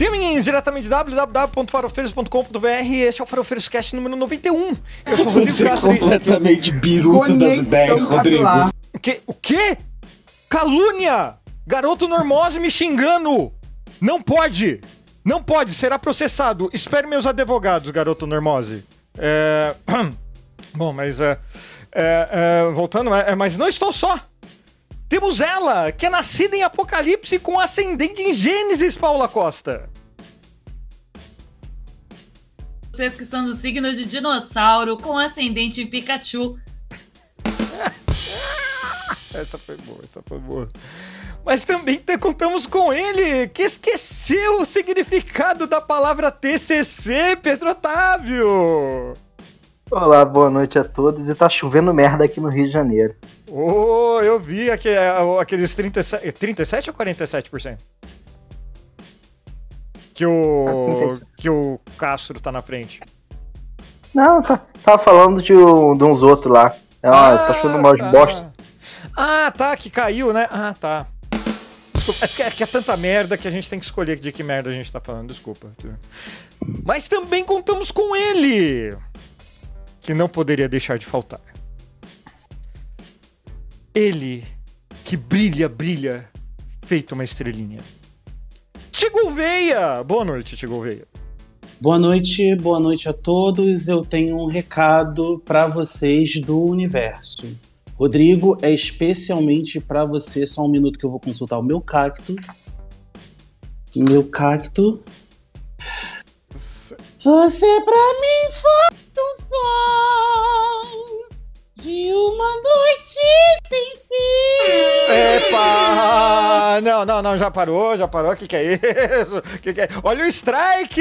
Siemens, diretamente de www.farofeiros.com.br. Este é o Farofeiros Cast número 91. Eu sou o Rodrigo Você é Castro. completamente biruta das ideias, Rodrigo. O quê? O quê? Calúnia! Garoto Normose me xingando! Não pode! Não pode, será processado. Espere meus advogados, garoto Normose. É... Bom, mas é, é, é, voltando, é, é, mas não estou só. Temos ela, que é nascida em Apocalipse com ascendente em Gênesis, Paula Costa. Vocês que são do signo de dinossauro com ascendente em Pikachu. Essa foi boa, essa foi boa. Mas também te- contamos com ele, que esqueceu o significado da palavra TCC, Pedro Otávio. Olá, boa noite a todos. E tá chovendo merda aqui no Rio de Janeiro. Oh, eu vi aque- aqueles 37, 37 ou 47%? Que o, que o Castro tá na frente. Não, tá, tava falando de, um- de uns outros lá. É, ó, tá chovendo mal de tá. bosta. Ah, tá, que caiu, né? Ah, tá. É que, é que é tanta merda que a gente tem que escolher de que merda a gente tá falando, desculpa. Mas também contamos com ele, que não poderia deixar de faltar. Ele, que brilha, brilha, feito uma estrelinha. Tigo Veia! Boa noite, Tigo Veia. Boa noite, boa noite a todos. Eu tenho um recado para vocês do universo. Rodrigo, é especialmente para você. Só um minuto que eu vou consultar o meu cacto. Meu cacto. Você pra mim foi um sol de uma noite sem fim. Epa! Não, não, não, já parou, já parou. O que, que é isso? Que que é? Olha o strike!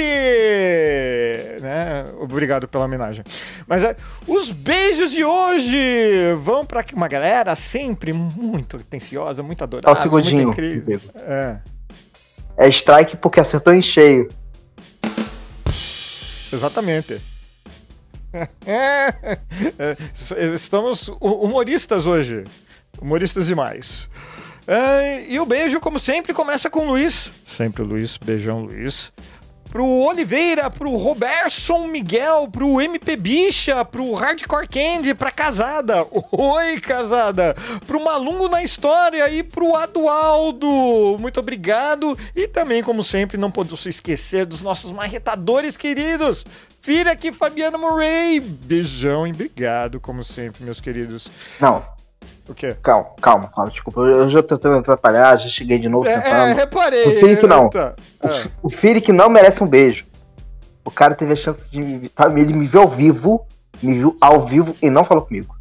Né? Obrigado pela homenagem. Mas é, os beijos de hoje vão pra uma galera sempre muito atenciosa, muito adorável. Só um segundinho, muito incrível. É, É strike porque acertou em cheio. exatamente. É, estamos hu- humoristas hoje. Humoristas demais. É, e o beijo, como sempre, começa com o Luiz. Sempre o Luiz. Beijão, Luiz. Pro Oliveira, pro Robertson Miguel, pro MP Bicha, pro Hardcore Candy, pra Casada. Oi, Casada. Pro Malungo na História e pro Adualdo. Muito obrigado. E também, como sempre, não podemos esquecer dos nossos marretadores queridos. Filha aqui, Fabiana Murray. Beijão e obrigado, como sempre, meus queridos. Não, O quê? calma, calma, calma. Desculpa, eu já tô tentando atrapalhar, já cheguei de novo É, é, reparei. O Fiuk não. É. O Firik não merece um beijo. O cara teve a chance de tá, ele me viu ao vivo, me viu ao vivo e não falou comigo.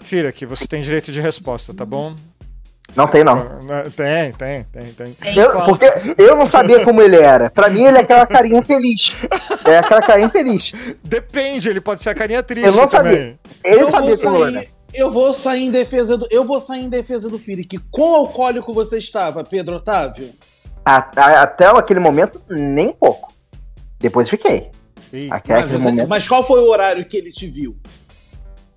Fira, aqui você tem direito de resposta, tá bom? Não tem, não. Tem, tem, tem, tem. Tem Eu, porque eu não sabia como ele era. Pra mim, ele é aquela carinha feliz. É aquela carinha feliz. Depende, ele pode ser a carinha triste Eu não também. sabia. Ele eu sabia vou como era. sair, eu vou sair em defesa do, eu vou sair em defesa do Firik. Quão alcoólico você estava, Pedro Otávio? Até aquele momento, nem pouco. Depois fiquei. Mas, aquele você- momento. mas qual foi o horário que ele te viu?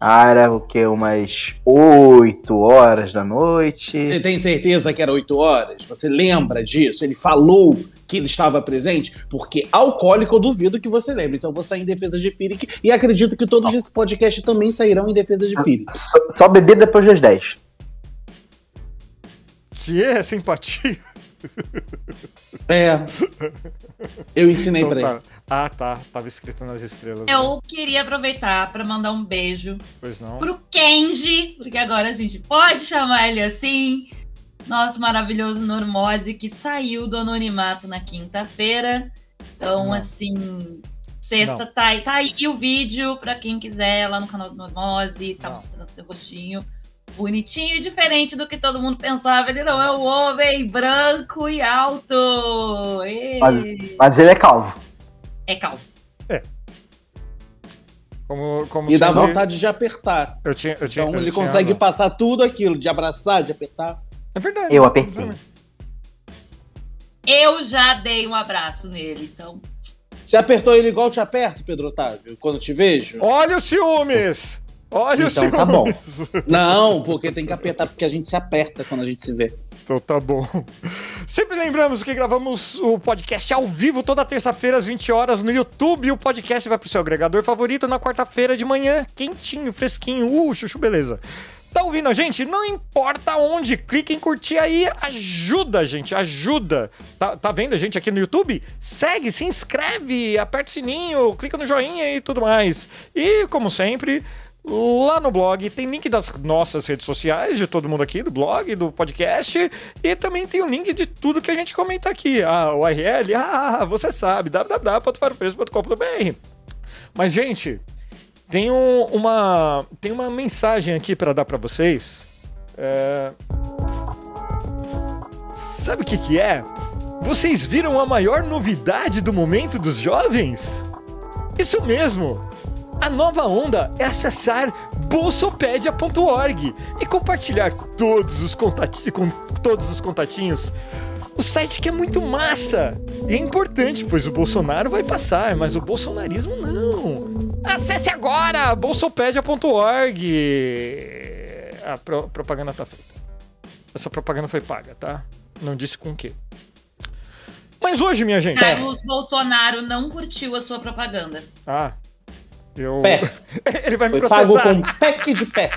Ah, era o quê? Umas 8 horas da noite. Você tem certeza que era 8 horas? Você lembra disso? Ele falou que ele estava presente? Porque alcoólico eu duvido que você lembre. Então eu vou sair em defesa de Firik e acredito que todos esse podcast também sairão em defesa de Firik. Só, só bebi depois das 10. Que é simpatia. É. Eu ensinei Então pra ele. tá. Ah, tá. Tava escrito nas estrelas. né? Eu queria aproveitar para mandar um beijo Pois não. pro Kenji, porque agora a gente pode chamar ele assim. Nosso maravilhoso Normose que saiu do anonimato na quinta-feira. Então, Não. assim, sexta Não. tá aí, tá aí o vídeo pra quem quiser lá no canal do Normose, tá Não. mostrando seu rostinho. Bonitinho e diferente do que todo mundo pensava. Ele não é um homem branco e alto. Ê! Mas- Mas ele é calvo. É calvo. Como, como E dá vontade de apertar. Eu tinha, eu tinha, Então eu ele tinha consegue razão. passar tudo aquilo, de abraçar, de apertar. É verdade. Eu apertei. Eu já dei um abraço nele, então. Você apertou ele igual eu te aperto, Pedro Otávio, quando te vejo? Olha os ciúmes! Olha Então ciúmes! tá bom. Não, porque tem que apertar, porque a gente se aperta quando a gente se vê. Então tá bom. Sempre lembramos que gravamos o podcast ao vivo toda terça-feira às 20 horas no YouTube. O podcast vai pro seu agregador favorito na quarta-feira de manhã, quentinho, fresquinho. Uh, chuchu, beleza. Tá ouvindo a gente? Não importa onde, clique em curtir aí, ajuda, gente, ajuda. Tá, tá vendo a gente aqui no YouTube? Segue, se inscreve, aperta o sininho, clica no joinha e tudo mais. E, como sempre, lá no blog tem link das nossas redes sociais, de todo mundo aqui, do blog, do podcast, e também tem o link de tudo que a gente comenta aqui. Ah, o URL, ah, você sabe, www.faropreso.com.br. Mas, gente, tem um- uma, tem uma mensagem aqui para dar para vocês. É... Sabe o que, que é? Vocês viram a maior novidade do momento dos jovens? Isso mesmo! A nova onda é acessar bolsopedia.org e compartilhar todos os, contati com todos os contatinhos. O site que é muito massa e é importante, pois o Bolsonaro vai passar, mas o bolsonarismo não. Acesse agora bolsopedia.org. A pro- propaganda tá feita. Essa propaganda foi paga, tá? Não disse com o quê. Mas hoje, minha gente. Carlos Bolsonaro não curtiu a sua propaganda. Ah. Eu. Pé. Ele vai me Foi pago processar. com pack de pé.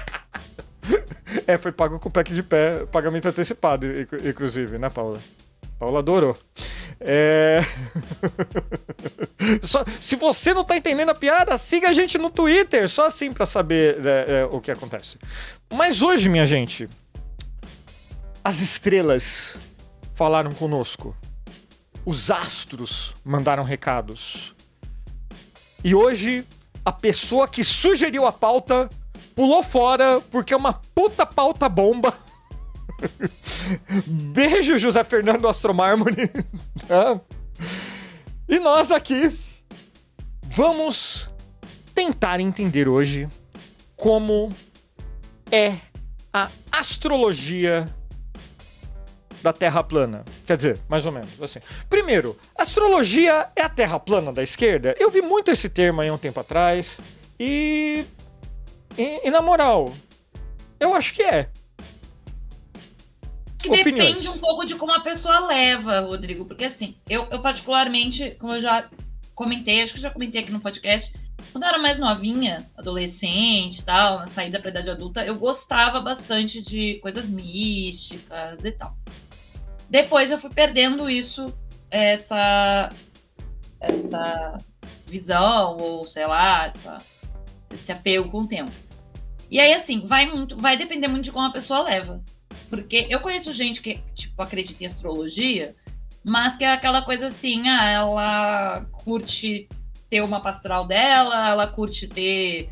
É, foi pago com pack de pé, pagamento antecipado, inclu- inclusive, né, Paula? Paula adorou. É... Só- se você não tá entendendo a piada, siga a gente no Twitter, só assim pra saber é, é, o que acontece. Mas hoje, minha gente, as estrelas falaram conosco. Os astros mandaram recados. E hoje, a pessoa que sugeriu a pauta pulou fora porque é uma puta pauta bomba. Beijo, José Fernando Astromármore. Tá? E nós aqui vamos tentar entender hoje como é a astrologia da Terra plana. Quer dizer, mais ou menos assim. Primeiro, astrologia é a Terra plana da esquerda? Eu vi muito esse termo aí um tempo atrás e e, e na moral, eu acho que é. Que Opiniões. depende um pouco de como a pessoa leva, Rodrigo. Porque assim, eu, eu particularmente, como eu já comentei, acho que já comentei aqui no podcast, quando eu era mais novinha, adolescente e tal, na saída pra idade adulta, eu gostava bastante de coisas místicas e tal. Depois eu fui perdendo isso, essa, essa visão, ou sei lá, essa, esse apego com o tempo. E aí, assim, vai muito, vai depender muito de como a pessoa leva. Porque eu conheço gente que, tipo, acredita em astrologia, mas que é aquela coisa assim, ah, ela curte ter uma pastral dela, ela curte ter.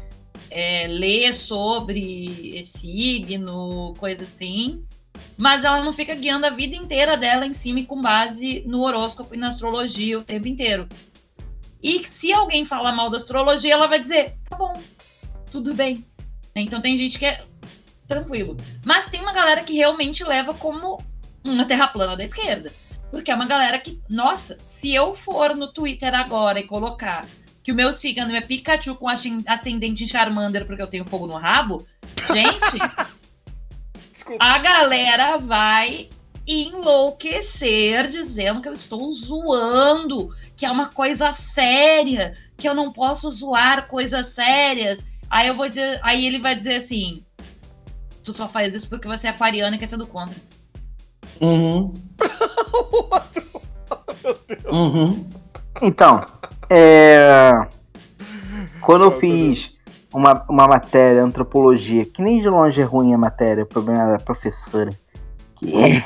é, ler sobre esse signo, coisa assim. Mas ela não fica guiando a vida inteira dela em cima e com base no horóscopo e na astrologia o tempo inteiro. E se alguém falar mal da astrologia, ela vai dizer, tá bom, tudo bem. Então tem gente que é tranquilo. Mas tem uma galera que realmente leva como uma terra plana da esquerda. Porque é uma galera que, nossa, se eu for no Twitter agora e colocar que o meu signo é Pikachu com ascen- ascendente em Charmander porque eu tenho fogo no rabo, gente, Desculpa. a galera vai enlouquecer dizendo que eu estou zoando, que é uma coisa séria, que eu não posso zoar coisas sérias. Aí eu vou dizer, aí ele vai dizer assim: tu só faz isso porque você é aquariano e quer ser do contra. Uhum. Uhum. Então, é... quando eu fiz uma, uma matéria, antropologia, que nem de longe é ruim a matéria, o problema era a professora. Que é.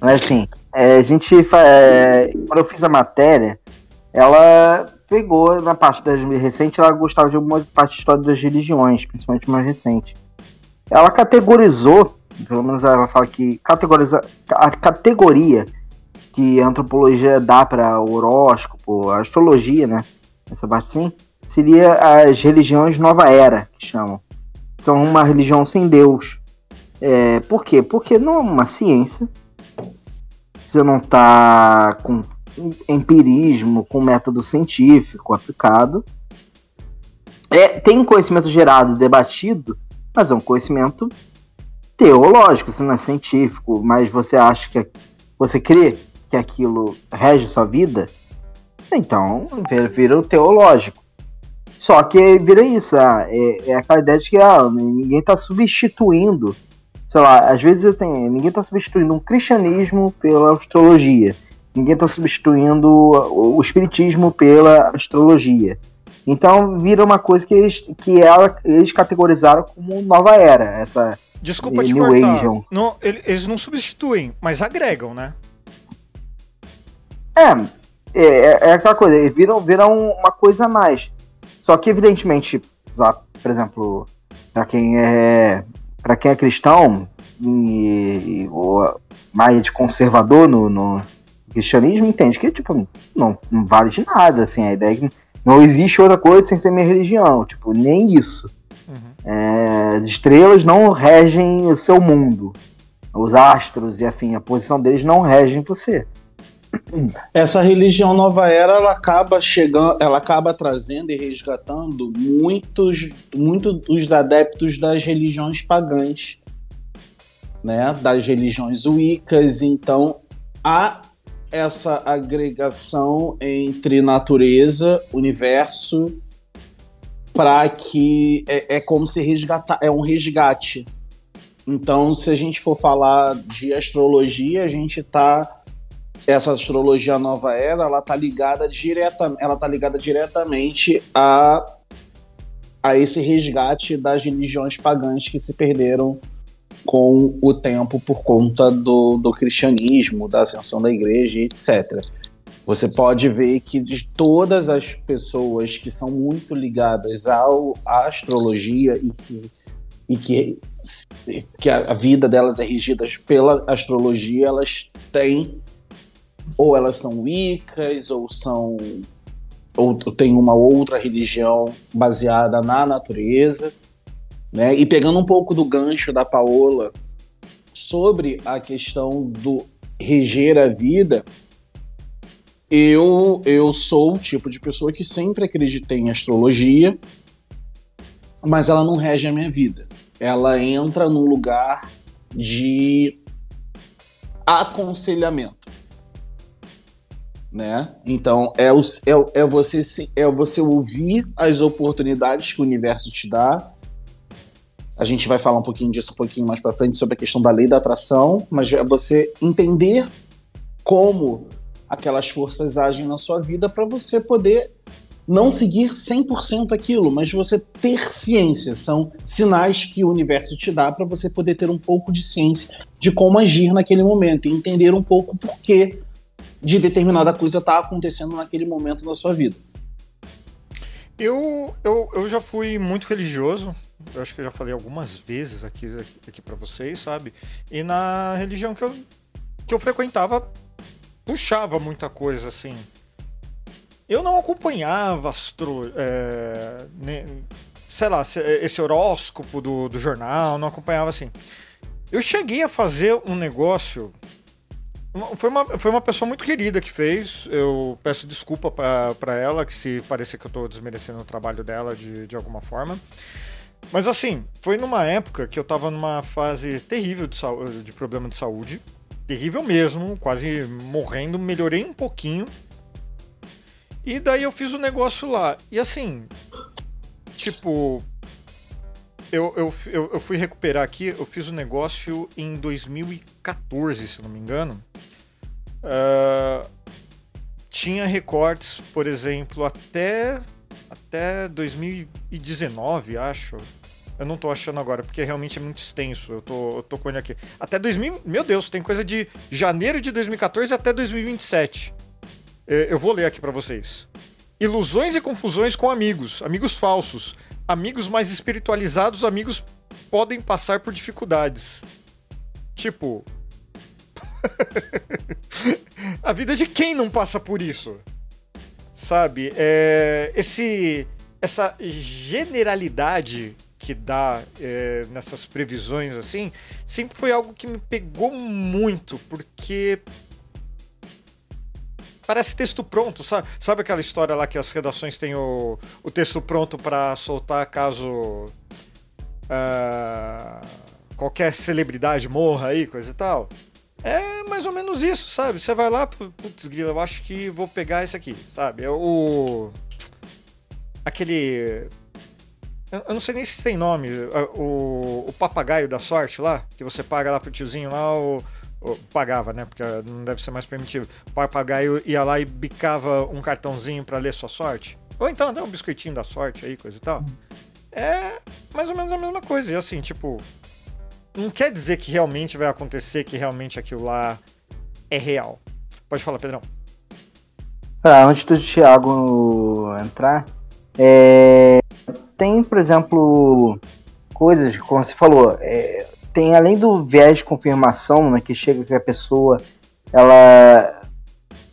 Mas assim, é, a gente. é, quando eu fiz a matéria, ela pegou na parte das recente, ela gostava de alguma parte de história das religiões, principalmente mais recente. Ela categorizou, pelo menos ela fala que categoriza, a categoria que a antropologia dá para horóscopo, a astrologia, né? Essa parte sim, seria as religiões nova era, que chamam. São uma religião sem Deus. É, por quê? Porque não é uma ciência. Você não tá com empirismo, com método científico aplicado. É, tem conhecimento gerado, debatido, mas é um conhecimento teológico, isso não é científico, mas você acha que você crê que aquilo rege sua vida, então vira o teológico. Só que vira isso, ah, é, é, aquela ideia de que ah, ninguém está substituindo, sei lá, às vezes tem, ninguém está substituindo um cristianismo pela astrologia, ninguém está substituindo o, o espiritismo pela astrologia. Então vira uma coisa que eles, que ela, eles categorizaram como nova era, essa Desculpa te New cortar. Não, eles não substituem, mas agregam, né? É, é, é aquela coisa, viram, viram uma coisa a mais. Só que, evidentemente, por exemplo, para quem é para quem é cristão e, ou mais conservador no, no, cristianismo, entende que tipo não, não vale de nada, assim, a ideia é que não existe outra coisa sem ser minha religião, tipo, nem isso. Uhum. É, as estrelas não regem o seu mundo. Os astros e afim, a posição deles não regem você. Essa religião nova era, ela acaba chegando, ela acaba trazendo e resgatando muitos, muitos dos adeptos das religiões pagãs, né? Das religiões wiccas. Então, há essa agregação entre natureza, universo, para que é, é como se resgatar, é um resgate. Então, se a gente for falar de astrologia, a gente está essa astrologia nova era, ela tá ligada direta, ela tá ligada diretamente a a esse resgate das religiões pagãs que se perderam com o tempo por conta do, do cristianismo, da ascensão da igreja, etc. Você pode ver que de todas as pessoas que são muito ligadas ao, à astrologia e que, e que, que a vida delas é regida pela astrologia, elas têm ou elas são wiccas, ou são ou tem uma outra religião baseada na natureza, né? E pegando um pouco do gancho da Paola sobre a questão do reger a vida, eu eu sou o tipo de pessoa que sempre acreditei em astrologia, mas ela não rege a minha vida. Ela entra num lugar de aconselhamento né? Então é, o, é, é, você, é você ouvir as oportunidades que o universo te dá. A gente vai falar um pouquinho disso um pouquinho mais para frente sobre a questão da lei da atração, mas é você entender como aquelas forças agem na sua vida para você poder não seguir 100% aquilo, mas você ter ciência. São sinais que o universo te dá para você poder ter um pouco de ciência de como agir naquele momento e entender um pouco por que de determinada coisa tá acontecendo naquele momento da sua vida. Eu, eu, eu já fui muito religioso, eu acho que eu já falei algumas vezes aqui, aqui, para vocês, sabe? E na religião que eu, que eu frequentava, puxava muita coisa, assim. Eu não acompanhava astro. É, sei lá, esse horóscopo do, do jornal, não acompanhava assim. Eu cheguei a fazer um negócio foi uma, foi uma pessoa muito querida que fez. Eu peço desculpa para ela, que se parecer que eu tô desmerecendo o trabalho dela de, de alguma forma. Mas assim, foi numa época que eu tava numa fase terrível de, de problema de saúde. Terrível mesmo, quase morrendo. Melhorei um pouquinho. E daí eu fiz o um negócio lá. E assim, tipo, eu, eu, eu, eu, fui recuperar aqui, eu fiz o um negócio em 2014, se não me engano. Uh, tinha recortes, por exemplo, até, até 2019, acho. Eu não tô achando agora, porque realmente é muito extenso. Eu tô, eu tô com ele aqui. Até 2000. Meu Deus, tem coisa de janeiro de 2014 até 2027. Eu vou ler aqui para vocês. Ilusões e confusões com amigos, amigos falsos, amigos mais espiritualizados, amigos podem passar por dificuldades. Tipo. a vida de quem não passa por isso? Sabe? É, esse, essa generalidade que dá é, nessas previsões assim sempre foi algo que me pegou muito, porque Parece texto pronto, sabe? Sabe aquela história lá que as redações têm o, o texto pronto para soltar caso. Uh, qualquer celebridade morra aí, coisa e tal. É mais ou menos isso, sabe? Você vai lá, putz, grila, eu acho que vou pegar esse aqui, sabe? É o. Aquele. Eu não sei nem se tem nome. O, o papagaio da sorte lá, que você paga lá pro tiozinho lá, o, pagava, né? Porque não deve ser mais permitido. O papagaio ia lá e bicava um cartãozinho para ler sua sorte. Ou então dá um biscoitinho da sorte aí, coisa e tal. É mais ou menos a mesma coisa. E assim, tipo, não quer dizer que realmente vai acontecer, que realmente aquilo lá é real. Pode falar, Pedrão. Ah, antes do Thiago entrar, é... tem, por exemplo, coisas, como você falou, é... tem além do viés de confirmação, né, que chega que a pessoa, ela.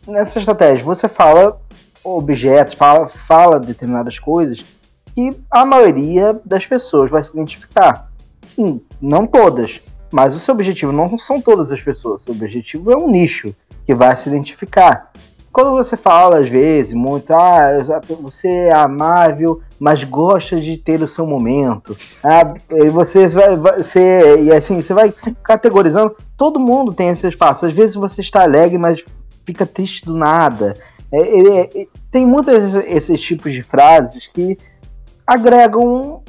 Nessa estratégia, você fala objetos, fala, fala determinadas coisas que a maioria das pessoas vai se identificar. Sim, não todas, mas o seu objetivo não são todas as pessoas. O seu objetivo é um nicho que vai se identificar. Quando você fala, às vezes, muito, ah, você é amável, mas gosta de ter o seu momento. Ah, e você vai, ser, e assim, você vai categorizando. Todo mundo tem esse espaço. Às vezes você está alegre, mas fica triste do nada. É, é, é, tem muitos esses tipos de frases que agregam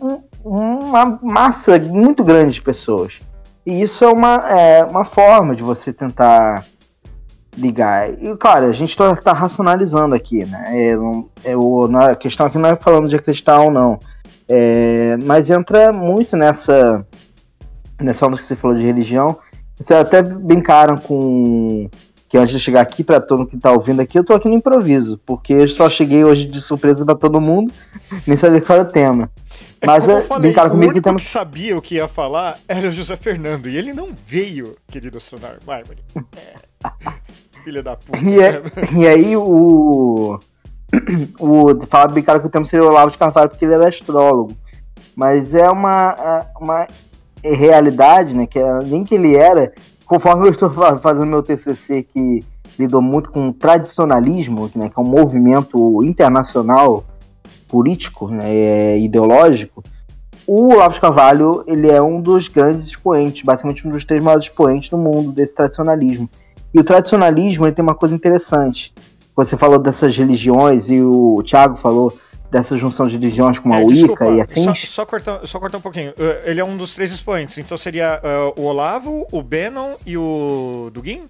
um, uma massa muito grande de pessoas. E isso é uma, é, uma forma de você tentar ligar. E claro, a gente está tá racionalizando aqui, né? É, é, o, a questão aqui não é falando de acreditar ou não. É, mas entra muito nessa nessa onda que você falou de religião. Vocês até brincaram com que antes de chegar aqui para todo mundo que está ouvindo aqui, eu tô aqui no improviso, porque eu só cheguei hoje de surpresa para todo mundo, nem sabia qual era o tema. É Mas é, falei, brincaram comigo o único que, temos... que sabia o que ia falar era o José Fernando, e ele não veio, querido Sonar Mármore. É. Filha da puta. E, é, e aí o. o falar brincaram que o tema seria o Olavo de Carvalho porque ele era astrólogo. Mas é uma, é, uma realidade, né? Que nem que ele era, conforme eu estou fazendo meu TCC que lidou muito com o tradicionalismo, né, que é um movimento internacional político, né, é ideológico, o Olavo de Carvalho ele é um dos grandes expoentes, basicamente um dos três maiores expoentes do mundo desse tradicionalismo. E o tradicionalismo ele tem uma coisa interessante. Você falou dessas religiões e o Thiago falou dessa junção de religiões com a é, Wicca e afins. Só, só, cortar, só cortar um pouquinho. Uh, ele é um dos três expoentes, então seria uh, o Olavo, o Bannon e o Dugin?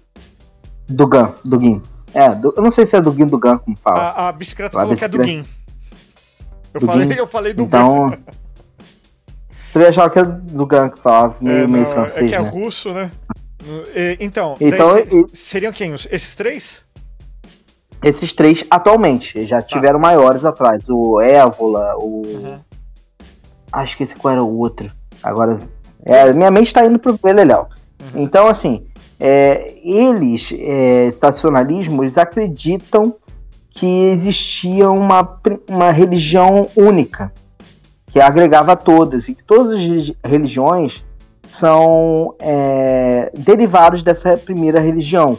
Dugan, Dugin. É, eu não sei se é Dugin Dugan, como fala. A, a bicicleta a falou bicicleta... que é Dugin. Eu falei, eu falei do Então. Eu achava que era do Gan que falava, meio, é, meio francês. É que é né? russo, né? Então, então daí, seriam quem? Esses três? Esses três atualmente. Já tá. tiveram maiores atrás. O Évola, o. Uhum. Acho que esse qual era o outro. Agora. É, minha mente está indo pro Beleléu. Uhum. Então, assim, é, eles, é, estacionalismo, eles acreditam que existia uma, uma religião única, que agregava todas, e que todas as religiões são é, derivados dessa primeira religião.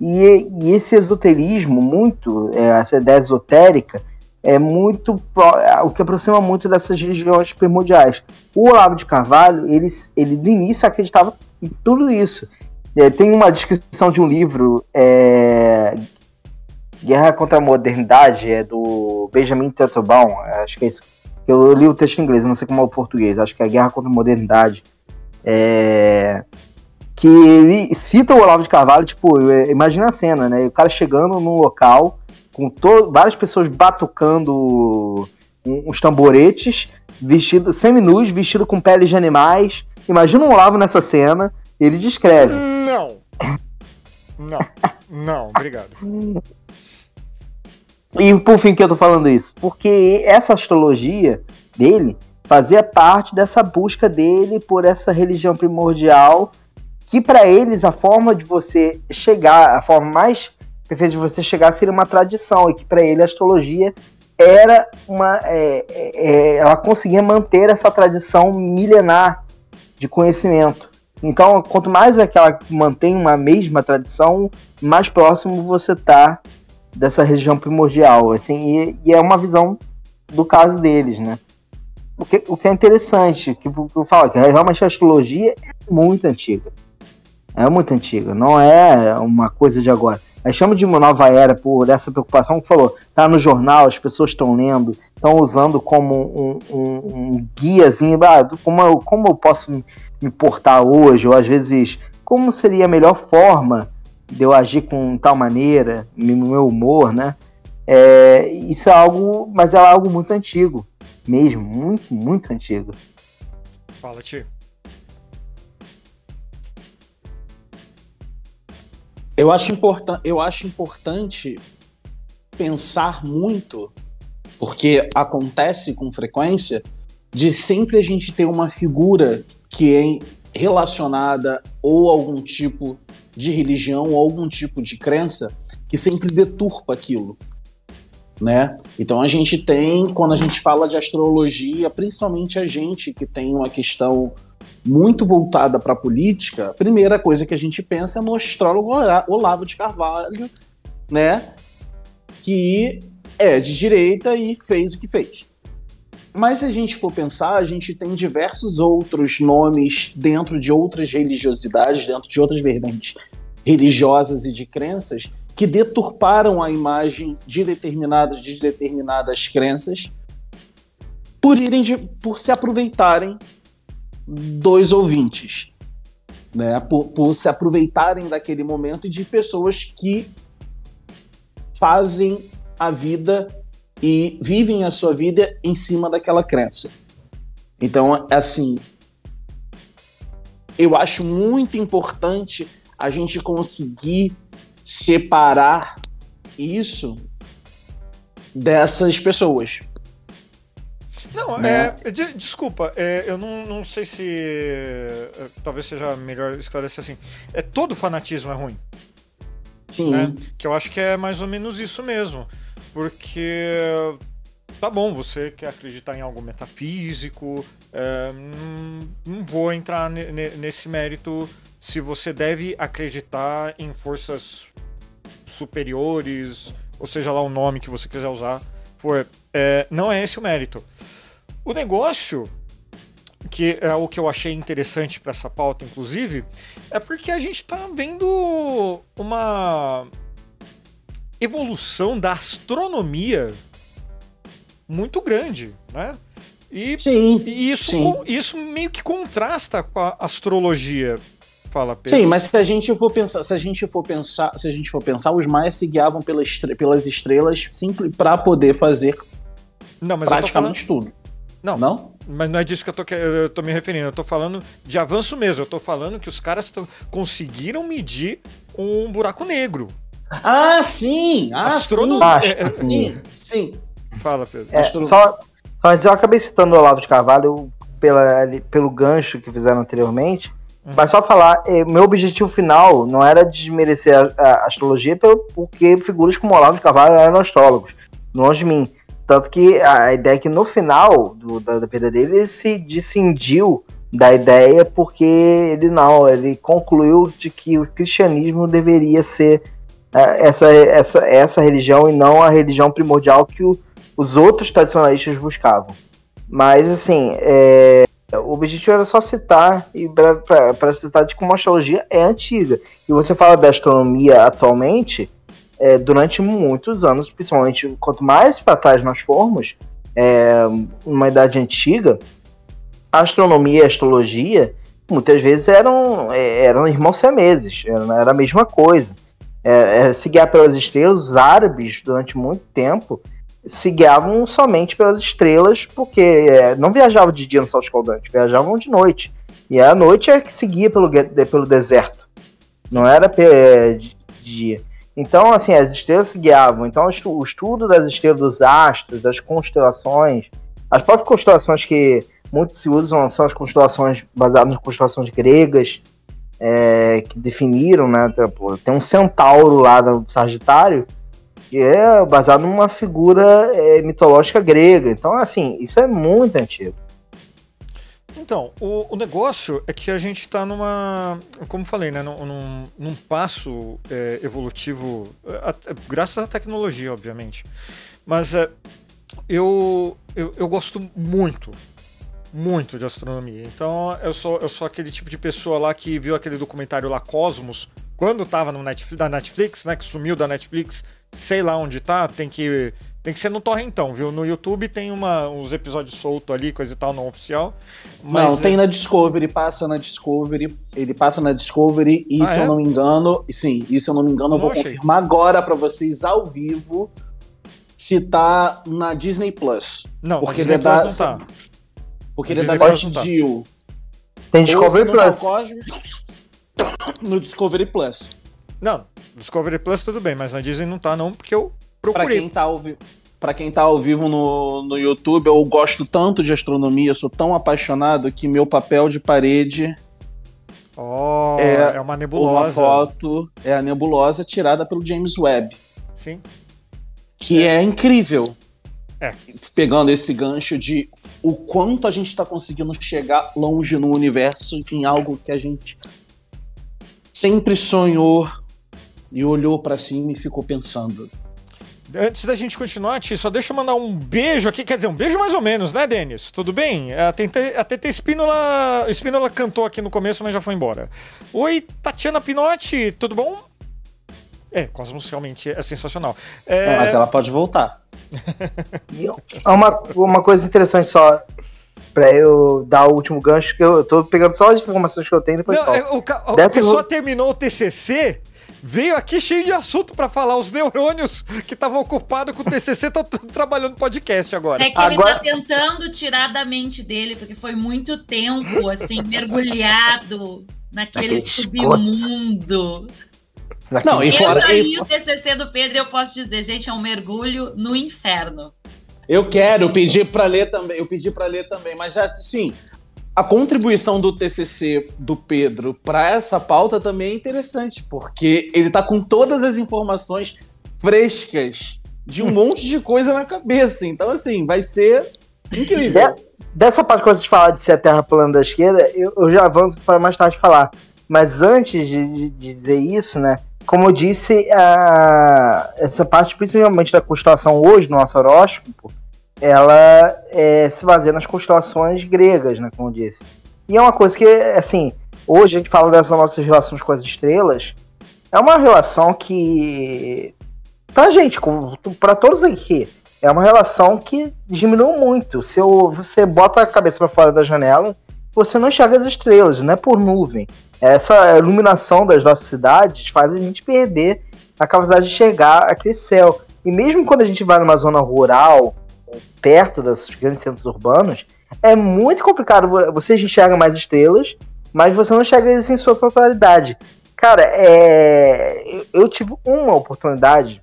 E, e esse esoterismo, muito, é, essa ideia esotérica, é muito é, o que aproxima muito dessas religiões primordiais. O Olavo de Carvalho, ele, ele no início acreditava em tudo isso. É, tem uma descrição de um livro, é, Guerra contra a Modernidade é do Benjamin Teitelbaum, acho que é isso. Eu li o texto em inglês, não sei como é o português, acho que é Guerra contra a Modernidade. É... Que ele cita o Olavo de Carvalho, tipo, imagina a cena, né? O cara chegando num local com to... várias pessoas batucando uns tamboretes, vestido semi-nus, vestido com peles de animais. Imagina um Olavo nessa cena, ele descreve. Não. Não, não, obrigado. E por fim que eu tô falando isso? Porque essa astrologia dele fazia parte dessa busca dele por essa religião primordial, que para eles a forma de você chegar, a forma mais perfeita de você chegar seria uma tradição, e que para ele a astrologia era uma. É, é, é, ela conseguia manter essa tradição milenar de conhecimento. Então, quanto mais aquela mantém uma mesma tradição, mais próximo você está dessa região primordial, assim, e, e, é uma visão do caso deles, né? o que, o que é interessante, que, eu falo que realmente a astrologia é muito antiga. É muito antiga, não é uma coisa de agora. A chama de uma nova era por essa preocupação que falou, tá no jornal, as pessoas estão lendo, estão usando como um, um, um guiazinho, ah, como, eu, como eu posso me portar hoje, ou às vezes, como seria a melhor forma de eu agir com tal maneira, no meu humor, né? É, isso é algo, mas é algo muito antigo, mesmo, muito, muito antigo. Fala, tio. Eu acho, importan eu acho importante pensar muito, porque acontece com frequência, de sempre a gente ter uma figura que é relacionada ou algum tipo de religião ou algum tipo de crença que sempre deturpa aquilo. Né? Então a gente tem, quando a gente fala de astrologia, principalmente a gente que tem uma questão muito voltada para a política, a primeira coisa que a gente pensa é no astrólogo Olavo de Carvalho, né? Que é de direita e fez o que fez. Mas se a gente for pensar, a gente tem diversos outros nomes dentro de outras religiosidades, dentro de outras vertentes religiosas e de crenças que deturparam a imagem de determinadas de determinadas crenças por irem de, por se aproveitarem dos ouvintes, né? Por, por se aproveitarem daquele momento e de pessoas que fazem a vida e vivem a sua vida em cima daquela crença. Então, assim, eu acho muito importante a gente conseguir separar isso dessas pessoas. Não, né? é, de, desculpa, é, eu não, não sei se. É, talvez seja melhor esclarecer assim. É, todo fanatismo é ruim. Sim. Né? Que eu acho que é mais ou menos isso mesmo. Porque. Tá bom, você quer acreditar em algo metafísico, é, não, vou entrar nesse mérito se você deve acreditar em forças superiores, ou seja lá o nome que você quiser usar, for, é, não é esse o mérito. O negócio, que é o que eu achei interessante para essa pauta, inclusive, é porque a gente está vendo uma evolução da astronomia muito grande, né? E, sim, e isso, sim. isso meio que contrasta com a astrologia. Fala, Pedro. Sim, mas se a gente for pensar, se a gente for pensar, se a gente for pensar, os maias se guiavam pelas, pelas estrelas simples para poder fazer não, praticamente falando... tudo. Não, não? Mas não é disso que eu tô, eu tô me referindo. Eu tô falando de avanço mesmo. Eu tô falando que os caras conseguiram medir um buraco negro. Ah, sim! Ah, sim. Ah, sim! Sim. Fala, Pedro. É, só, só eu acabei citando o Olavo de Carvalho pela, pelo gancho que fizeram anteriormente. Uhum. Mas só falar, é, meu objetivo final não era desmerecer a, a astrologia porque figuras como Olavo de Carvalho eram astrólogos. Longe de mim. Tanto que a ideia é que no final do, da, da perda dele, ele se discindiu da ideia porque ele não, ele concluiu de que o cristianismo deveria ser essa, essa, essa religião e não a religião primordial que o, os outros tradicionalistas buscavam. Mas assim, é, o objetivo era só citar e para citar de como a astrologia é antiga. E você fala da astronomia atualmente, é, durante muitos anos, principalmente quanto mais para trás nós formos, é, uma idade antiga, a astronomia e a astrologia muitas vezes eram, é, eram irmãos siameses, era a mesma coisa. É, é, se guiar pelas estrelas, os árabes, durante muito tempo, se guiavam somente pelas estrelas, porque é, não viajavam de dia no sol escaldante, viajavam de noite. E a noite é que seguia pelo, pelo deserto, não era de dia. Então, assim, as estrelas se guiavam. Então, o estudo das estrelas, dos astros, das constelações, as próprias constelações que muito se usam são as constelações baseadas nas constelações gregas, é, que definiram, né? Tem um centauro lá do Sagitário, que é baseado numa figura é, mitológica grega. Então, assim, isso é muito antigo. Então, o, o negócio é que a gente está numa, como falei, né, num, num, num passo é, evolutivo, a, a, graças à tecnologia, obviamente. Mas é, eu, eu, eu, gosto muito muito de astronomia. Então eu sou, eu sou aquele tipo de pessoa lá que viu aquele documentário lá, Cosmos, quando tava no Netflix, da Netflix, né? Que sumiu da Netflix, sei lá onde tá, tem que. Tem que ser no Torrentão, viu? No YouTube tem uma, uns episódios soltos ali, coisa e tal, não oficial. Mas não, tem na Discovery, passa na Discovery. Ele passa na Discovery, e Ah, se é? eu não me engano. Sim, e se eu não me engano, eu vou achei. confirmar agora pra vocês ao vivo se tá na Disney Plus. Não, porque Disney ele é Plus não tá. Porque Na ele é da. NetGeo. Tem Discovery Plus. No Discovery Plus. Não, Discovery Plus tudo bem, mas na Disney não tá não, porque eu Pra procurei. quem tá ao vivo. Pra quem tá ao vivo no, no YouTube, eu gosto tanto de astronomia, eu sou tão apaixonado que meu papel de parede Oh, É é, uma uma nebulosa. foto é a nebulosa tirada pelo James Webb. Sim. que é, incrível. É. Pegando esse gancho de o quanto a gente está conseguindo chegar longe no universo em algo que a gente sempre sonhou e olhou para cima e ficou pensando. Antes da gente continuar, Ti, só deixa eu mandar um beijo aqui. Quer dizer, um beijo mais ou menos, né, Denis? Tudo bem? A TT, Espínola, Espínola cantou aqui no começo, mas já foi embora. Oi, Tatiana Pinotti, tudo bom? É, Cosmos realmente é sensacional. É, Mas ela pode voltar. E é uma, uma coisa interessante só, pra eu dar o último gancho, que eu, tô pegando só as informações que eu tenho depois não, só. é, o, a Dessa pessoa eu- terminou o TCC, veio aqui cheio de assunto pra falar. Os neurônios que estavam ocupados com o TCC estão trabalhando podcast agora. É que Agora- ele tá tentando tirar da mente dele, porque foi muito tempo, assim, mergulhado naquele Naquele Não, e Eu fora- já e- li o TCC do Pedro e eu posso dizer, gente, é um mergulho no inferno. Eu quero, eu pedi para ler também, eu pedi para ler também, mas já sim, a contribuição do TCC do Pedro para essa pauta também é interessante, porque ele tá com todas as informações frescas de um monte de coisa na cabeça. Então assim, vai ser incrível. Dessa parte que você falar de ser a terra plana da esquerda, eu, eu já avanço para mais tarde falar. Mas antes de, de dizer isso, né? Como eu disse, a, essa parte, principalmente da constelação hoje, no nosso horóscopo, ela é, se baseia nas constelações gregas, né? Como eu disse. E é uma coisa que, assim, hoje a gente fala dessas nossas relações com as estrelas, é uma relação que, pra gente, para todos aqui, é uma relação que diminuiu muito. Se eu- você bota a cabeça para fora da janela, você não enxerga as estrelas, não é por nuvem. Essa iluminação das nossas cidades faz a gente perder a capacidade de enxergar aquele céu. E mesmo quando a gente vai numa zona rural, perto dos grandes centros urbanos, é muito complicado. Você enxerga mais estrelas, mas você não enxerga eles em sua totalidade. Cara, é... eu- eu tive uma oportunidade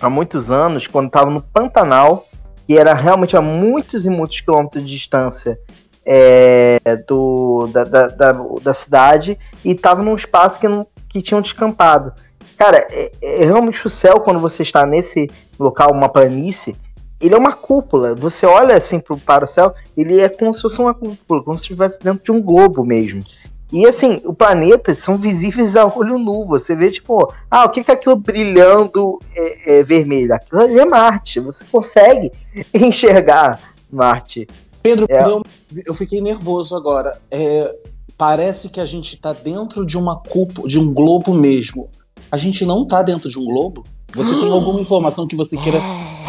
há muitos anos, quando estava no Pantanal, e era realmente a muitos e muitos quilômetros de distância é, do, da, da, da, da cidade, e estava num espaço que, não, que tinham descampado. Cara, é, é realmente o céu, quando você está nesse local, uma planície, ele é uma cúpula. Você olha assim pro, para o céu, ele é como se fosse uma cúpula, como se estivesse dentro de um globo mesmo. E assim, os planetas são visíveis a olho nu. Você vê, tipo, ah, o que é aquilo brilhando é, é, vermelho? Aquilo é Marte. Você consegue enxergar Marte. Pedro, É. eu, eu fiquei nervoso agora. É, parece que a gente tá dentro de uma cúpula, de um globo mesmo. A gente não tá dentro de um globo? Você tem alguma informação que você queira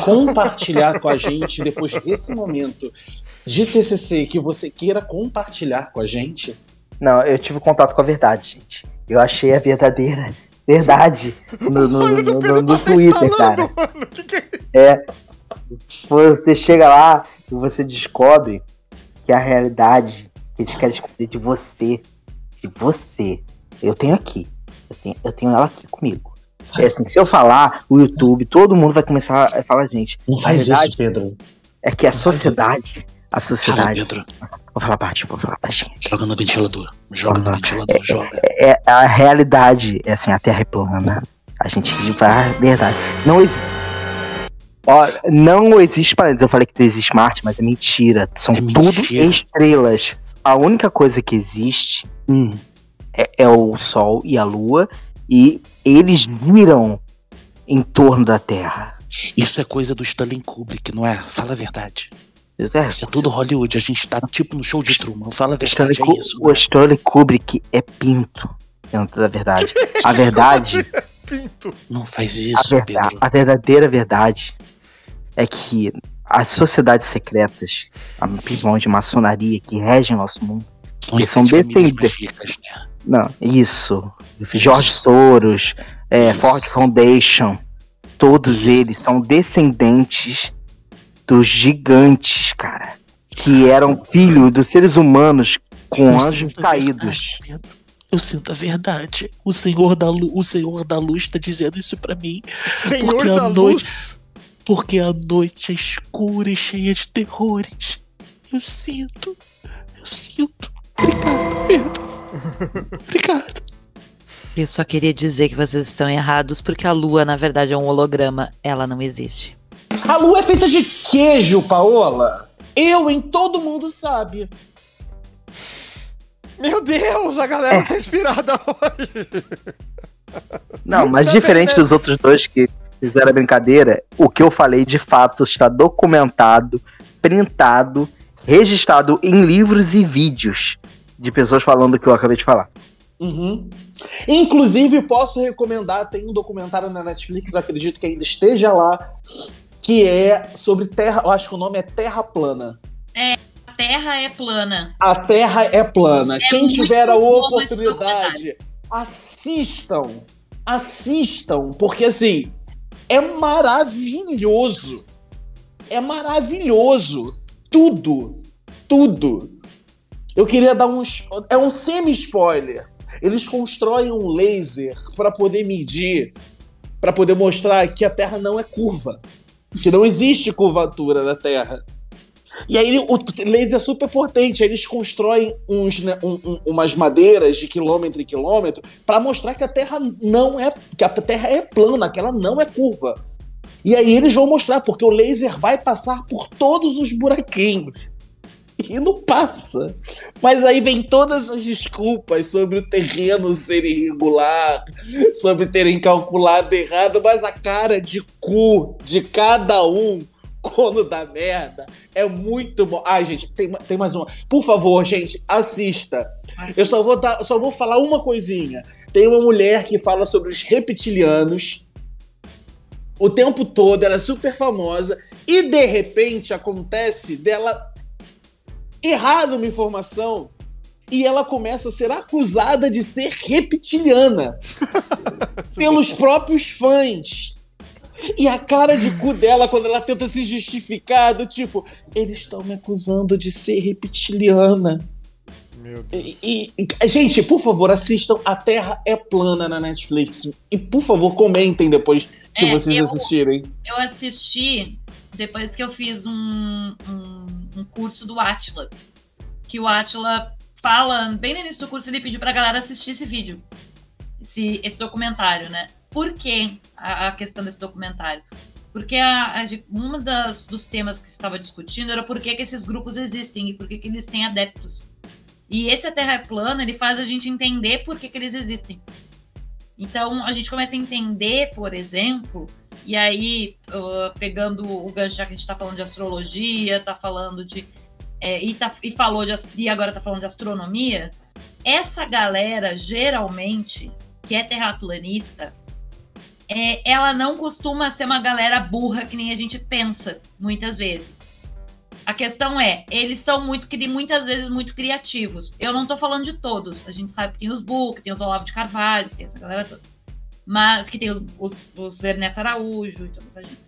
compartilhar com a gente depois desse momento de TCC que você queira compartilhar com a gente? Não, eu tive contato com a verdade, gente. Eu achei a verdadeira verdade no, no, no, no- no tá Twitter, cara. É. Você chega lá e você descobre que a realidade que eles querem esconder de você, de você, eu tenho aqui. Eu tenho, eu tenho ela aqui comigo. É assim, se eu falar, o YouTube, todo mundo vai começar a falar, gente, Não faz isso, Pedro. é que a sociedade, a Fala, sociedade, Pedro. vou falar baixo, vou falar baixinho. Joga no ventilador. Joga no ventilador, joga. é a realidade, é assim, a Terra é plana. A gente vai verdade. Não existe. Ó, não existe planetas. Eu falei que existe Marte, mas é mentira. São É tudo mentira. estrelas. A única coisa que existe Hum. é, é o Sol e a Lua. E eles giram em torno da Terra. Isso é coisa do Stanley Kubrick, não é? Fala a verdade. É, Isso é tudo Hollywood, a gente tá tipo no show de Truman. Fala a Stanley verdade, é Ku- isso. o Stanley Kubrick é pinto dentro da verdade. A verdade, Pinto. Não faz a, isso, verda- Pedro. a verdadeira verdade é que as sociedades secretas, a- principalmente a maçonaria que regem nosso mundo, São que são ricas, né? não, isso, George Soros, é, Isso. Ford Foundation, todos Isso. eles são descendentes dos gigantes, cara, que eram filhos dos seres humanos com anjos a caídos. verdade, Pedro. Eu sinto a verdade. O Senhor da, Lu- o Senhor da Luz tá dizendo isso pra mim. Senhor Porque a da noite- luz. Porque a noite é escura e cheia de terrores. Eu sinto. Eu sinto. Obrigado, Pedro. Obrigado. Eu só queria dizer que vocês estão errados porque a lua, na verdade, é um holograma. Ela não existe. A lua é feita de queijo, Paola. Eu, em todo mundo sabe. Meu Deus, a galera tá inspirada hoje. Não, mas Tá diferente dos outros dois que fizeram a brincadeira, o que eu falei de fato está documentado, printado, registrado em livros e vídeos de pessoas falando o que eu acabei de falar. Uhum. Inclusive, posso recomendar, tem um documentário na Netflix, eu acredito que ainda esteja lá, que é sobre terra, eu acho que o nome é Terra Plana. A Terra é plana. A Terra é plana. Quem muito tiver a oportunidade, assistam. Assistam, porque assim, é maravilhoso. É maravilhoso. Tudo. Tudo. Eu queria dar um. É um semi-spoiler. Eles constroem um laser para poder medir, para poder mostrar que a Terra não é curva. Que não existe curvatura da Terra. E aí o laser é super potente. Eles constroem uns, né, um- um- umas madeiras de quilômetro em quilômetro para mostrar que a Terra não é. que a Terra é plana, que ela não é curva. E aí eles vão mostrar, porque o laser vai passar por todos os buraquinhos. E não passa. Mas aí vem todas as desculpas sobre o terreno ser irregular, sobre terem calculado errado, mas a cara de cu de cada um quando dá merda é muito bom. Ai, gente, tem, tem mais uma. Por favor, gente, assista. Eu só vou, dar, só vou falar uma coisinha. Tem uma mulher que fala sobre os reptilianos o tempo todo, ela é super famosa, e de repente acontece dela errar uma informação e ela começa a ser acusada de ser reptiliana pelos próprios fãs. E a cara de cu dela quando ela tenta se justificar, do tipo, eles estão me acusando de ser reptiliana. Meu Deus. E, e- gente, por favor, assistam A Terra é Plana na Netflix. E por favor, comentem depois que É, vocês eu- assistirem. Eu assisti depois que eu fiz um, um, um curso do Atila. Que o Atila fala, bem no início do curso, ele pediu pra galera assistir esse vídeo. Esse, esse documentário, né? Por que a, a questão desse documentário? Porque a, a, uma das, dos temas que se estava discutindo era por que, que esses grupos existem e por que, que eles têm adeptos. E esse A Terra é Plana, ele faz a gente entender por que, que eles existem. Então, a gente começa a entender, por exemplo, e aí, uh, pegando o gancho, já que a gente tá falando de astrologia, tá falando de. é, e, tá- e falou de, e agora tá falando de astronomia, essa galera, geralmente, que é terraplanista, é, ela não costuma ser uma galera burra que nem a gente pensa, muitas vezes. A questão é, eles são muito, muitas vezes muito criativos. Eu não tô falando de todos. A gente sabe que tem os que tem os Olavo de Carvalho, tem essa galera toda. Mas que tem os, os, os Ernesto Araújo e toda essa gente.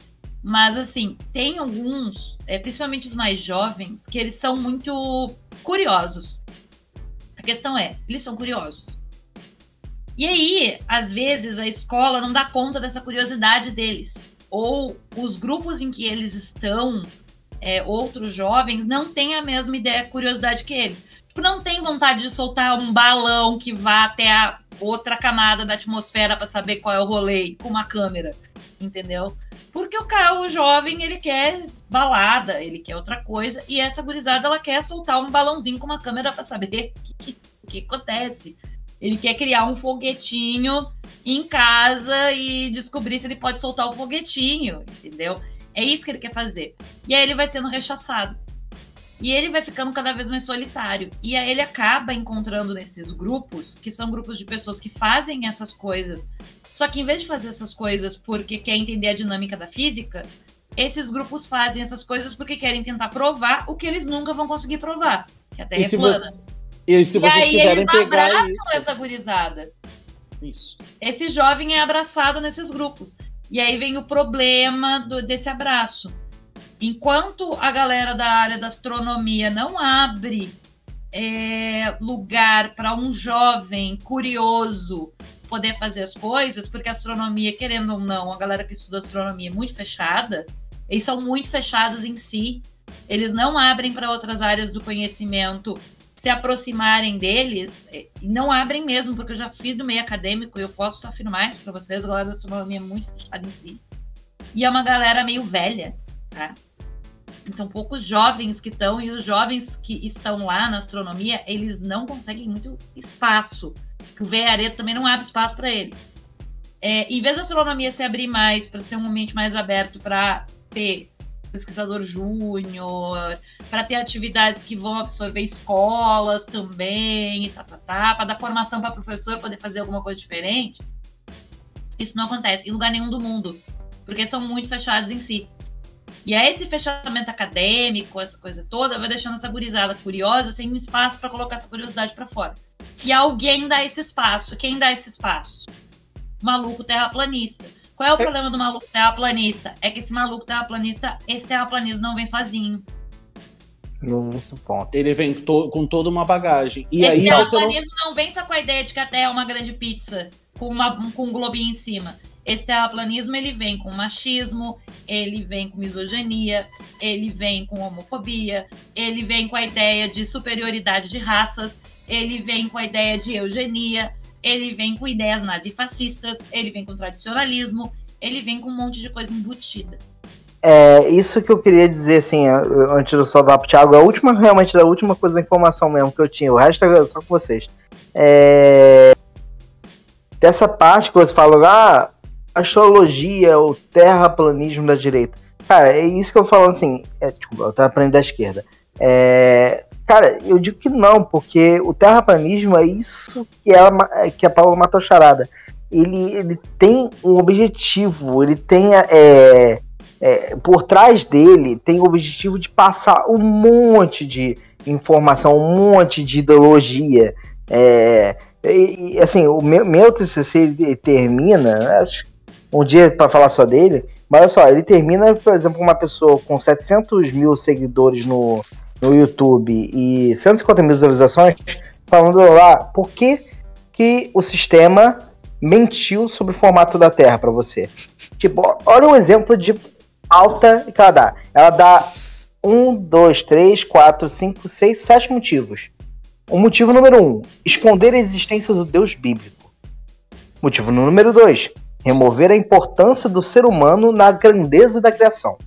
Mas assim, tem alguns, é, principalmente os mais jovens, que eles são muito curiosos. A questão é, eles são curiosos. E aí, às vezes, a escola não dá conta dessa curiosidade deles. Ou os grupos em que eles estão, é, outros jovens, não têm a mesma ideia, curiosidade que eles. Tipo, não tem vontade de soltar um balão que vá até a outra camada da atmosfera para saber qual é o rolê com uma câmera, entendeu? Porque o cara, o jovem, ele quer balada, ele quer outra coisa, e essa gurizada, ela quer soltar um balãozinho com uma câmera para saber o que, que, que acontece. Ele quer criar um foguetinho em casa e descobrir se ele pode soltar o foguetinho, entendeu? É isso que ele quer fazer. E aí ele vai sendo rechaçado. E ele vai ficando cada vez mais solitário. E aí ele acaba encontrando nesses grupos, que são grupos de pessoas que fazem essas coisas. Só que em vez de fazer essas coisas porque quer entender a dinâmica da física, esses grupos fazem essas coisas porque querem tentar provar o que eles nunca vão conseguir provar. Que a Terra E é plana. você- E se E vocês aí quiserem eles pegar abraçam isso. essa gurizada. Isso. Esse jovem é abraçado nesses grupos. E aí vem o problema do- desse abraço. Enquanto a galera da área da astronomia não abre é, lugar para um jovem curioso poder fazer as coisas, porque a astronomia, querendo ou não, a galera que estuda astronomia é muito fechada, eles são muito fechados em si. Eles não abrem para outras áreas do conhecimento se aproximarem deles, e não abrem mesmo, porque eu já fiz do meio acadêmico e eu posso afirmar isso para vocês, a galera da astronomia é muito fechada em si. E é uma galera meio velha, tá? Então, poucos jovens que estão, e os jovens que estão lá na astronomia, eles não conseguem muito espaço. Que o VEARETO também não abre espaço para eles. É, em vez da astronomia se abrir mais, para ser um ambiente mais aberto para ter pesquisador júnior, para ter atividades que vão absorver escolas também, tá, tá, tá, para dar formação para professor poder fazer alguma coisa diferente. Isso não acontece em lugar nenhum do mundo, porque são muito fechados em si. E aí esse fechamento acadêmico, essa coisa toda, vai deixando essa gurizada curiosa sem um espaço para colocar essa curiosidade para fora. E alguém dá esse espaço. Quem dá esse espaço? Maluco terraplanista. Qual é o problema do maluco terraplanista? É que esse maluco terraplanista, esse terraplanismo não vem sozinho. Esse ponto. Ele vem to- com toda uma bagagem. E esse aí você não. terraplanismo não... vem só com a ideia de que a Terra é uma grande pizza com, uma, com um globinho em cima. Esse terraplanismo ele vem com machismo, ele vem com misoginia, ele vem com homofobia, ele vem com a ideia de superioridade de raças, ele vem com a ideia de eugenia, ele vem com ideias nazifascistas, ele vem com tradicionalismo, ele vem com um monte de coisa embutida. É, isso que eu queria dizer, assim, antes do só pro Thiago, a última, realmente, a última coisa da informação mesmo que eu tinha, o resto é só com vocês. É, dessa parte que você falou, ah, astrologia, o terraplanismo da direita. Cara, é isso que eu falo assim, é, desculpa, eu tava aprendendo da esquerda. É, cara, eu digo que não, porque o terraplanismo é isso que, ela, ma- que a Paula matou charada. Ele, ele tem um objetivo, ele tem é, é, por trás dele tem o objetivo de passar um monte de informação, um monte de ideologia. É, e, assim, o meu, meu TCC termina, acho um dia para falar só dele, mas olha só, ele termina, por exemplo, uma pessoa com 700 mil seguidores no, no YouTube e 150 mil visualizações, falando lá por que, que o sistema mentiu sobre o formato da Terra para você. Tipo, olha o exemplo de alta que ela dá. Ela dá um, dois, três, quatro, cinco, seis, sete motivos. O motivo número um, esconder a existência do Deus bíblico. Motivo número dois, remover a importância do ser humano na grandeza da criação.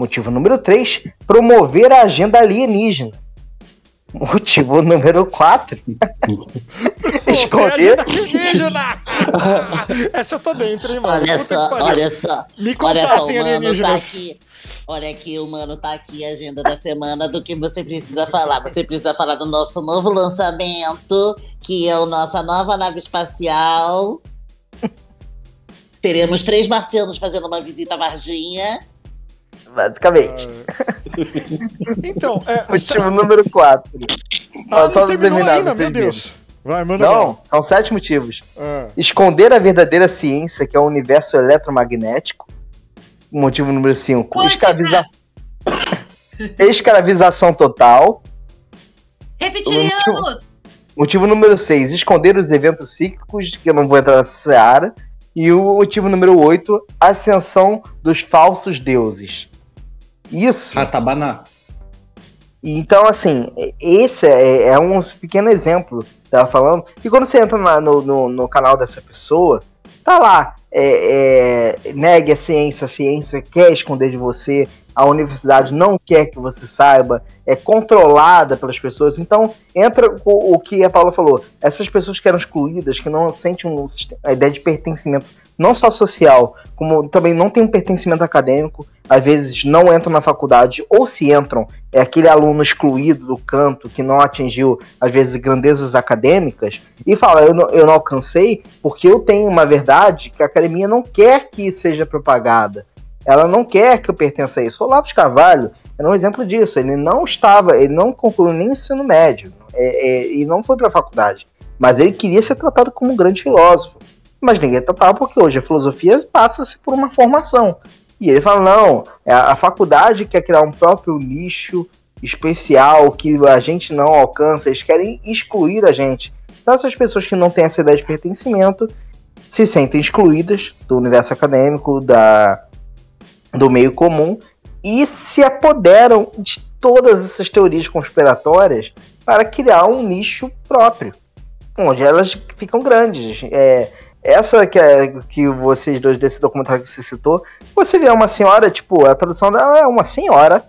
Motivo número três, promover a agenda alienígena. Motivo número quatro, esconder Pô, alienígena! Essa eu tô dentro, hein, mano? Olha só, olha só. Me Olha só, o mano tá aqui. Olha aqui, o mano tá aqui, a agenda da semana do que você precisa falar. Você precisa falar do nosso novo lançamento, que é a nossa nova nave espacial. Teremos três marcianos fazendo uma visita à Varginha. Basicamente. Então, é, Motivo número quatro. ah, Só não terminou terminar, ainda, meu. Deus. Vai, manda Não, são sete motivos. Ah, Esconder a verdadeira ciência, que é o universo eletromagnético. Motivo número 5. Quântica. Escraviza... Escravização total. Reptilianos! Motivo número 6. Esconder os eventos cíclicos, que eu não vou entrar nessa seara. E o motivo número 8. Ascensão dos falsos deuses. Isso. Ratabaná. Então, assim, esse é, é um pequeno exemplo que tava falando. E quando você entra na- no, no, no canal dessa pessoa, tá lá. é, é, negue a ciência, a ciência quer esconder de você a universidade não quer que você saiba, é controlada pelas pessoas. Então, entra o, o que a Paula falou: essas pessoas que eram excluídas, que não sentem um, a ideia de pertencimento, não só social, como também não tem um pertencimento acadêmico, às vezes não entram na faculdade, ou se entram, é aquele aluno excluído do canto que não atingiu, às vezes, grandezas acadêmicas, e fala: eu não, eu não alcancei porque eu tenho uma verdade que a academia não quer que seja propagada. Ela não quer que eu pertença a isso. O Olavo de Carvalho era um exemplo disso. Ele não estava, ele não concluiu nem o ensino médio é, é, e não foi para a faculdade. Mas ele queria ser tratado como um grande filósofo. Mas ninguém tratava porque hoje a filosofia passa-se por uma formação. E ele fala: não, é a faculdade quer criar um próprio nicho especial que a gente não alcança, eles querem excluir a gente. Então, essas pessoas que não têm essa ideia de pertencimento se sentem excluídas do universo acadêmico, da, do meio comum, e se apoderam de todas essas teorias conspiratórias para criar um nicho próprio, onde elas ficam grandes. É, essa que, é, que vocês dois desse documentário que você citou, você vê uma senhora, tipo, a tradução dela é uma senhora,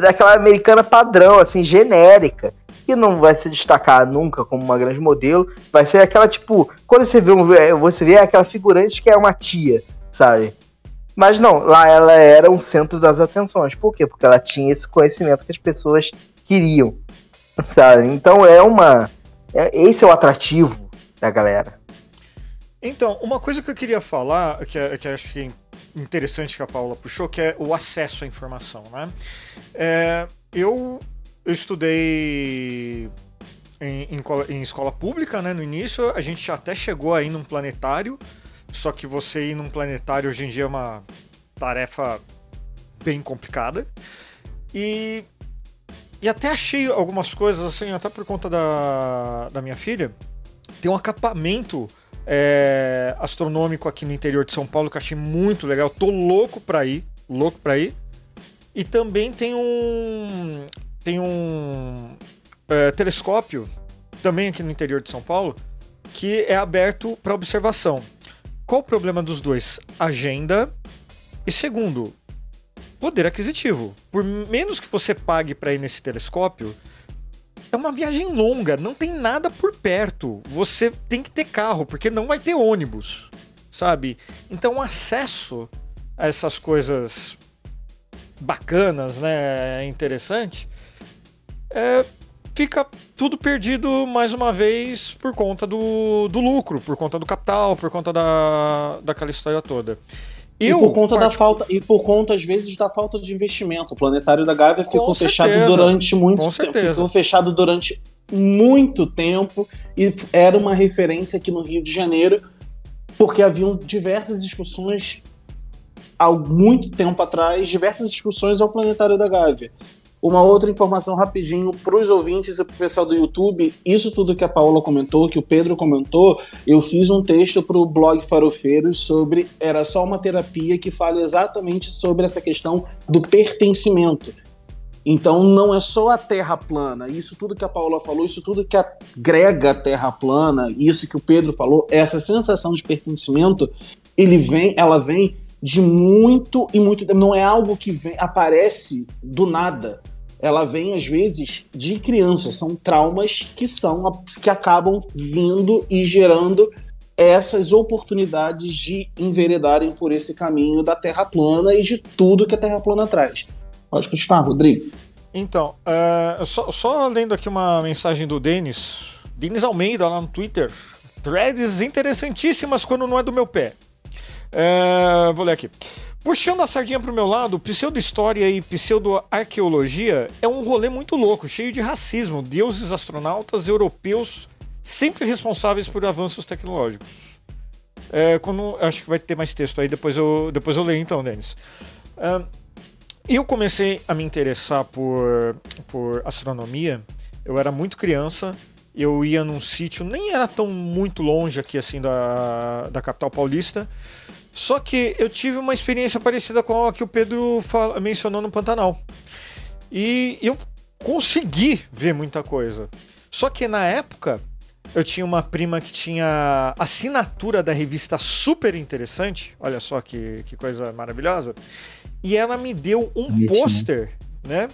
daquela americana padrão, assim, genérica, que não vai se destacar nunca como uma grande modelo, vai ser aquela, tipo, quando você vê, um, você vê aquela figurante que é uma tia, sabe? Mas não, lá ela era um centro das atenções. Por quê? Porque ela tinha esse conhecimento que as pessoas queriam, sabe? Então é uma... É, esse é o atrativo da galera. Então, uma coisa que eu queria falar, que, é, que acho que é interessante que a Paula puxou, que é o acesso à informação, né? É, eu, eu estudei em, em, em, escola pública, né? No início, a gente até chegou aí num planetário, só que você ir num planetário hoje em dia é uma tarefa bem complicada. E, e até achei algumas coisas, assim, até por conta da, da minha filha, tem um acampamento é, astronômico aqui no interior de São Paulo que eu achei muito legal. Tô louco pra ir, louco pra ir. E também tem um tem um é, telescópio também aqui no interior de São Paulo que é aberto para observação. Qual o problema dos dois? Agenda e segundo, poder aquisitivo. Por menos que você pague para ir nesse telescópio, é uma viagem longa, não tem nada por perto. Você tem que ter carro, porque não vai ter ônibus, sabe? Então, acesso a essas coisas bacanas, né, interessante, é, fica tudo perdido mais uma vez por conta do, do lucro, por conta do capital, por conta da, daquela história toda. Eu, e por conta da falta e por conta às vezes da falta de investimento. O planetário da Gávea ficou fechado durante muito tempo, ficou fechado durante muito tempo e era uma referência aqui no Rio de Janeiro porque haviam diversas discussões há muito tempo atrás, diversas discussões ao planetário da Gávea. Uma outra informação rapidinho para os ouvintes e para o pessoal do YouTube. Isso tudo que a Paula comentou, que o Pedro comentou, eu fiz um texto para o blog Farofeiros sobre Era Só Uma Terapia que fala exatamente sobre essa questão do pertencimento. Então não é só a Terra plana, isso tudo que a Paula falou, isso tudo que agrega a Terra plana, isso que o Pedro falou, essa sensação de pertencimento, ele vem, ela vem de muito e muito, não é algo que vem, aparece do nada ela vem às vezes de criança, são traumas que são que acabam vindo e gerando essas oportunidades de enveredarem por esse caminho da Terra plana e de tudo que a Terra plana traz. Pode continuar, Rodrigo. Então, uh, só, só, lendo aqui uma mensagem do Denis, Denis Almeida lá no Twitter. Threads interessantíssimas quando não é do meu pé. Uh, vou ler aqui. Puxando a sardinha pro meu lado, pseudo-história e pseudo-arqueologia é um rolê muito louco, cheio de racismo, deuses astronautas europeus sempre responsáveis por avanços tecnológicos. É, quando, acho que vai ter mais texto aí, depois eu, depois eu leio então, Denis. Uh, eu comecei a me interessar por, por astronomia, eu era muito criança, eu ia num sítio, nem era tão muito longe aqui assim da, da capital paulista, só que eu tive uma experiência parecida com a que o Pedro fala, mencionou no Pantanal. E eu consegui ver muita coisa. Só que na época eu tinha uma prima que tinha assinatura da revista super interessante. Olha só que, que coisa maravilhosa. E ela me deu um Bonitinho. pôster, né?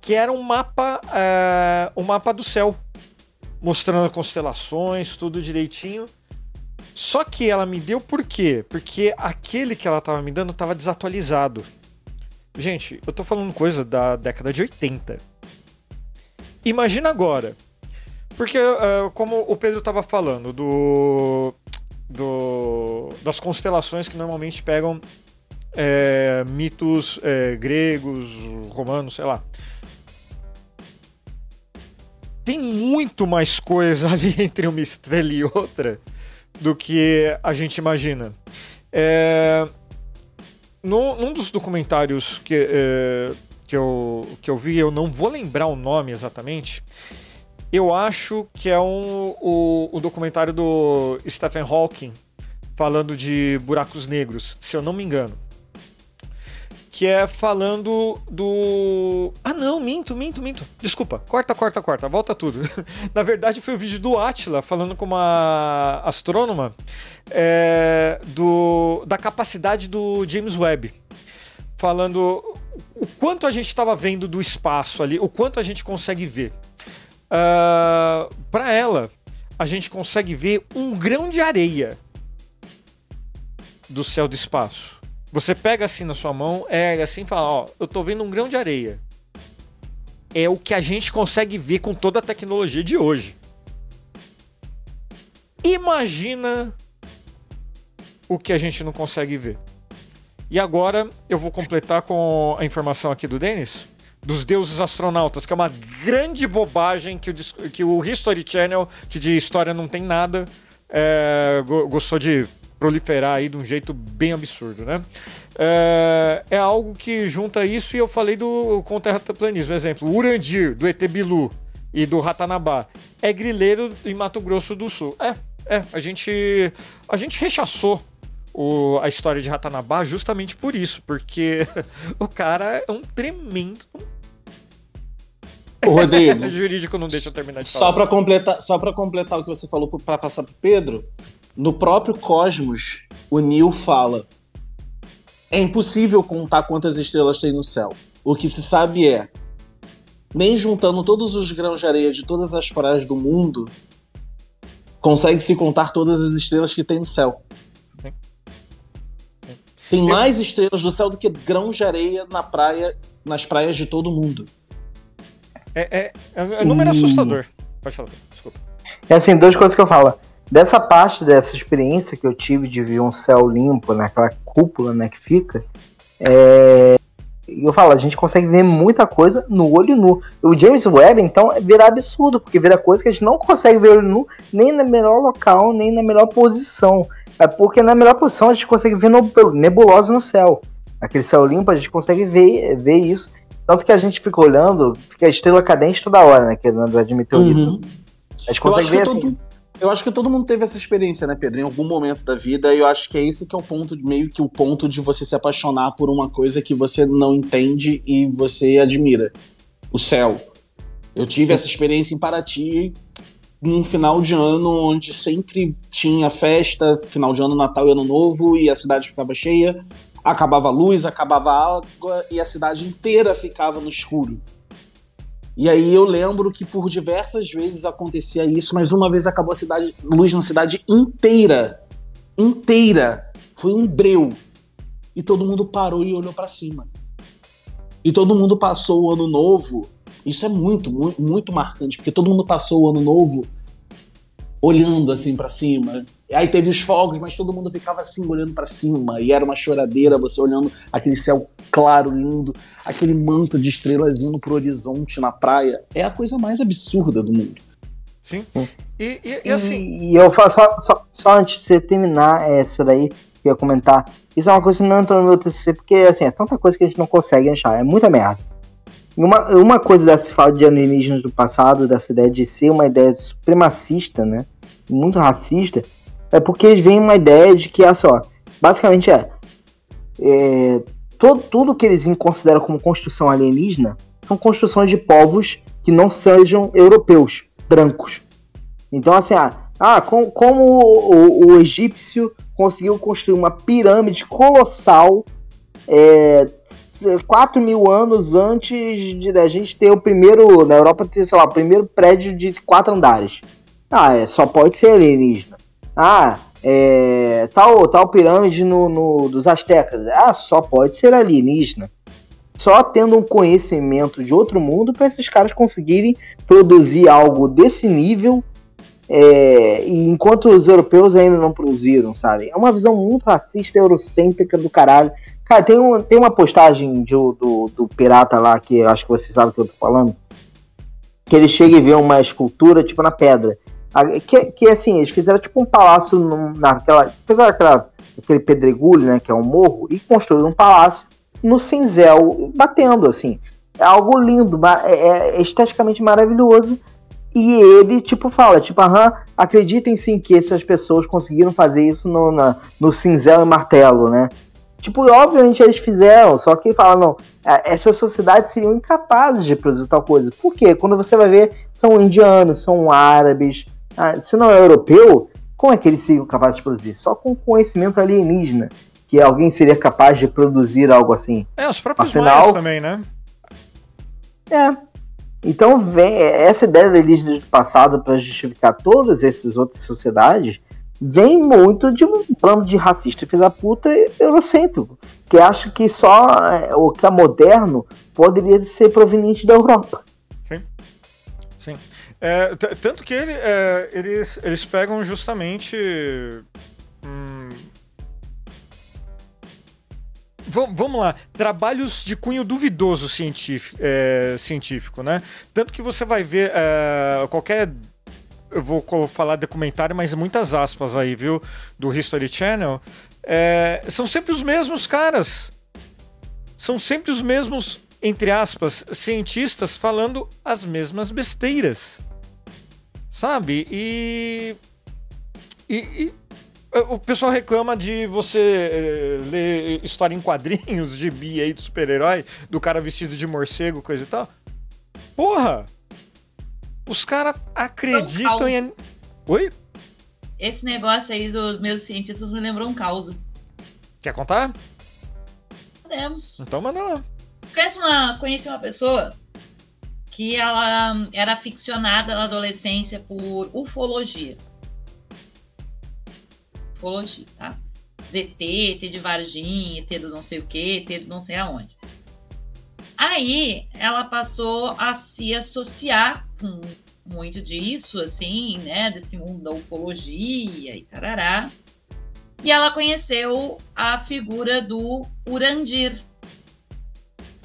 Que era um mapa, é, um mapa do céu, mostrando constelações, tudo direitinho. Só que ela me deu por quê? Porque aquele que ela tava me dando tava desatualizado. Gente, eu tô falando coisa da década de 80. Imagina agora. Porque, eh, como o Pedro tava falando, do, do das constelações que normalmente pegam eh, mitos eh, gregos, romanos, sei lá. Tem muito mais coisa ali entre uma estrela e outra do que a gente imagina. É, no, num dos documentários que, é, que, eu, que eu vi, eu não vou lembrar o nome exatamente. Eu acho que é um, o, o documentário do Stephen Hawking falando de buracos negros, se eu não me engano. Que é falando do. Ah, não, minto, minto, minto. Desculpa, corta, corta, corta, volta tudo. Na verdade, foi o vídeo do Atila falando com uma astrônoma é, do, da capacidade do James Webb. Falando o quanto a gente estava vendo do espaço ali, o quanto a gente consegue ver. Uh, Para ela, a gente consegue ver um grão de areia do céu do espaço. Você pega assim na sua mão, é assim e fala: Ó, eu tô vendo um grão de areia. É o que a gente consegue ver com toda a tecnologia de hoje. Imagina o que a gente não consegue ver. E agora eu vou completar com a informação aqui do Denis dos deuses astronautas, que é uma grande bobagem que o, que o History Channel, que de história não tem nada, é, go- gostou de proliferar aí de um jeito bem absurdo, né? É, é algo que junta isso e eu falei do com o terraplanismo. Exemplo, o Urandir, do ET Bilu e do Ratanabá, é grileiro em Mato Grosso do Sul. É, é, a gente, a gente rechaçou o- a história de Ratanabá justamente por isso, porque o cara é um tremendo Ô, Rodrigo, jurídico, não deixa eu terminar de só falar. pra completar, só para completar o que você falou para passar pro Pedro, no próprio Cosmos, o Neil fala: é impossível contar quantas estrelas tem no céu. O que se sabe é, nem juntando todos os grãos de areia de todas as praias do mundo, consegue se contar todas as estrelas que tem no céu. Tem mais estrelas no céu do que grãos de areia na praia, nas praias de todo mundo. É, é, é, é um número Hum. assustador. Pode falar, desculpa. É assim, duas coisas que eu falo. Dessa parte dessa experiência que eu tive de ver um céu limpo, naquela cúpula né, que fica, é... eu falo, a gente consegue ver muita coisa no olho nu. O James Webb, então, vira absurdo, porque vira coisa que a gente não consegue ver olho nu, nem no melhor local, nem na melhor posição. É porque na melhor posição a gente consegue ver nebulosa no céu. Aquele céu limpo, a gente consegue ver, ver isso. Tanto que a gente fica olhando, fica a estrela cadente toda hora, né? Que é na verdade meteorito. Uhum. A gente consegue ver assim. todo, eu acho que todo mundo teve essa experiência, né, Pedro? Em algum momento da vida, e eu acho que é esse que é o ponto, meio que o ponto de você se apaixonar por uma coisa que você não entende e você admira. O céu. Eu tive essa experiência em Paraty num final de ano onde sempre tinha festa, final de ano, Natal e Ano Novo, e a cidade ficava cheia, acabava a luz, acabava a água e a cidade inteira ficava no escuro. E aí eu lembro que por diversas vezes acontecia isso, mas uma vez acabou a cidade, luz na cidade inteira. Inteira. Foi um breu. E todo mundo parou e olhou pra cima. E todo mundo passou o ano novo. Isso é muito, muito, muito marcante, porque todo mundo passou o ano novo olhando assim pra cima. E aí teve os fogos, mas todo mundo ficava assim olhando pra cima. E era uma choradeira, você olhando aquele céu claro, lindo, aquele manto de estrelas indo pro horizonte na praia. É a coisa mais absurda do mundo. Sim. E, e- e assim, E, e eu falo só, só, só antes de você terminar essa daí, que eu ia comentar. Isso é uma coisa que não entra no meu TCC, porque assim, é tanta coisa que a gente não consegue achar, é muita merda. Uma, uma coisa dessa fala de alienígenas do passado, dessa ideia de ser uma ideia supremacista, né? Muito racista, é porque veem uma ideia de que, olha só, basicamente é, é todo, tudo que eles consideram como construção alienígena são construções de povos que não sejam europeus, brancos. Então, assim, ah, ah com, como o, o, egípcio conseguiu construir uma pirâmide colossal é, 4 mil anos antes de a gente ter o primeiro, na Europa ter, sei lá, o primeiro prédio de quatro andares. Ah, é, só pode ser alienígena. Ah, é, tal, tal pirâmide no, no, dos astecas. Ah, só pode ser alienígena. Só tendo um conhecimento de outro mundo para esses caras conseguirem produzir algo desse nível é, e enquanto os europeus ainda não produziram, sabe? É uma visão muito racista, eurocêntrica do caralho. Cara, tem, um, tem uma postagem de, do, do pirata lá, que acho que você sabe o que eu tô falando, que ele chega e vê uma escultura, tipo, na pedra. Que, que assim, eles fizeram tipo um palácio naquela. Pegaram aquela, aquele pedregulho, né? Que é um morro, e construíram um palácio no cinzel, batendo, assim. É algo lindo, é, é esteticamente maravilhoso. E ele, tipo, fala, tipo, aham, acreditem sim que essas pessoas conseguiram fazer isso no, na, no cinzel e martelo, né? Tipo, obviamente eles fizeram, só que fala, não, é, essas sociedades seriam incapazes de produzir tal coisa. Por quê? Quando você vai ver, são indianos, são árabes, ah, se não é europeu, como é que eles seriam capazes de produzir? Só com conhecimento alienígena, que alguém seria capaz de produzir algo assim. É, os próprios Afinal, também, né? É. Então, vem essa ideia do alienígena do passado para justificar todas essas outras sociedades vem muito de um plano de racista filho da puta eurocêntrico, que acha que só é, o que é moderno poderia ser proveniente da Europa. É, tanto que ele, é, eles, eles pegam justamente. Hum, vamos lá, trabalhos de cunho duvidoso científico, é, científico, né? Tanto que você vai ver é, qualquer. Eu vou falar documentário, mas muitas aspas aí, viu? Do History Channel. É, são sempre os mesmos caras. São sempre os mesmos, entre aspas, cientistas falando as mesmas besteiras sabe? E, e, e o pessoal reclama de você eh, ler história em quadrinhos de bi aí de super-herói, do cara vestido de morcego, coisa e tal. Porra! Os caras acreditam em. Oi? Esse negócio aí dos meus cientistas me lembrou um caos. Quer contar? Podemos. Então manda lá. Conhece uma, conheci uma pessoa que ela era aficionada na adolescência por ufologia. Ufologia, tá? ZT, ET de Varginha, ET do não sei o que, ET do não sei aonde. Aí ela passou a se associar com muito disso, assim, né? Desse mundo da ufologia e tarará. E ela conheceu a figura do Urandir.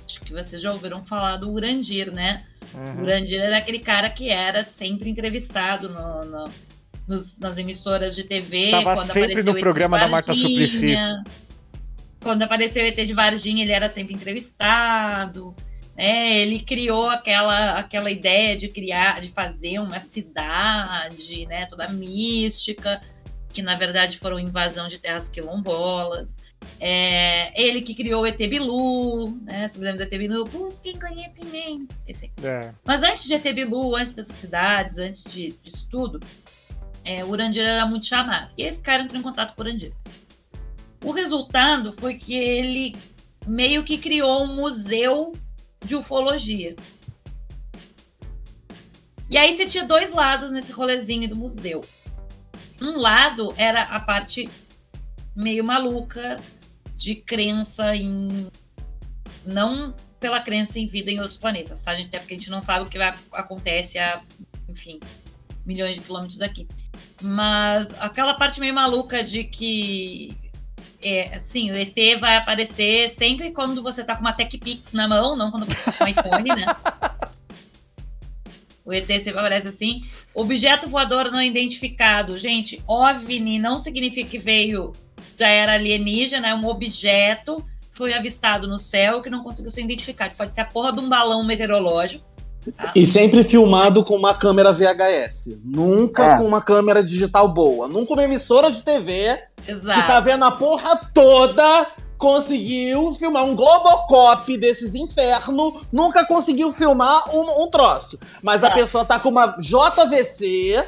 Acho que vocês já ouviram falar do Urandir, né? Uhum. O Urandir era aquele cara que era sempre entrevistado no, no, nos, nas emissoras de TV. Estava sempre no programa da Marta Suplicy. Quando apareceu o ET de Varginha, ele era sempre entrevistado. É, ele criou aquela, aquela ideia de criar, de fazer uma cidade, né, toda mística, que na verdade foram invasão de terras quilombolas. É, ele que criou o ET Bilu, né? Você me lembra do ET Bilu? Busquem conhecimento. É. Mas antes de ET Bilu, antes dessas cidades, antes de, disso tudo, é, o Urandir era muito chamado. E esse cara entrou em contato com o Urandir. O resultado foi que ele meio que criou um museu de ufologia. E aí você tinha dois lados nesse rolezinho do museu. Um lado era a parte meio maluca de crença em. Não pela crença em vida em outros planetas, tá? Até porque a gente não sabe o que vai, acontece a, enfim, milhões de quilômetros daqui. Mas aquela parte meio maluca de que. É, assim, o ET vai aparecer sempre quando você tá com uma Tech Pix na mão, não quando você tá com um iPhone, né? O ET sempre aparece assim. Objeto voador não identificado. Gente, OVNI não significa que veio já era alienígena, é um objeto foi avistado no céu que não conseguiu ser identificado. Pode ser a porra de um balão meteorológico. Tá? E sempre filmado com uma câmera VHS. Nunca é. com uma câmera digital boa. Nunca uma emissora de TV Exato. que tá vendo a porra toda conseguiu filmar um Globocop desses infernos, nunca conseguiu filmar um, um troço. Mas é. a pessoa tá com uma JVC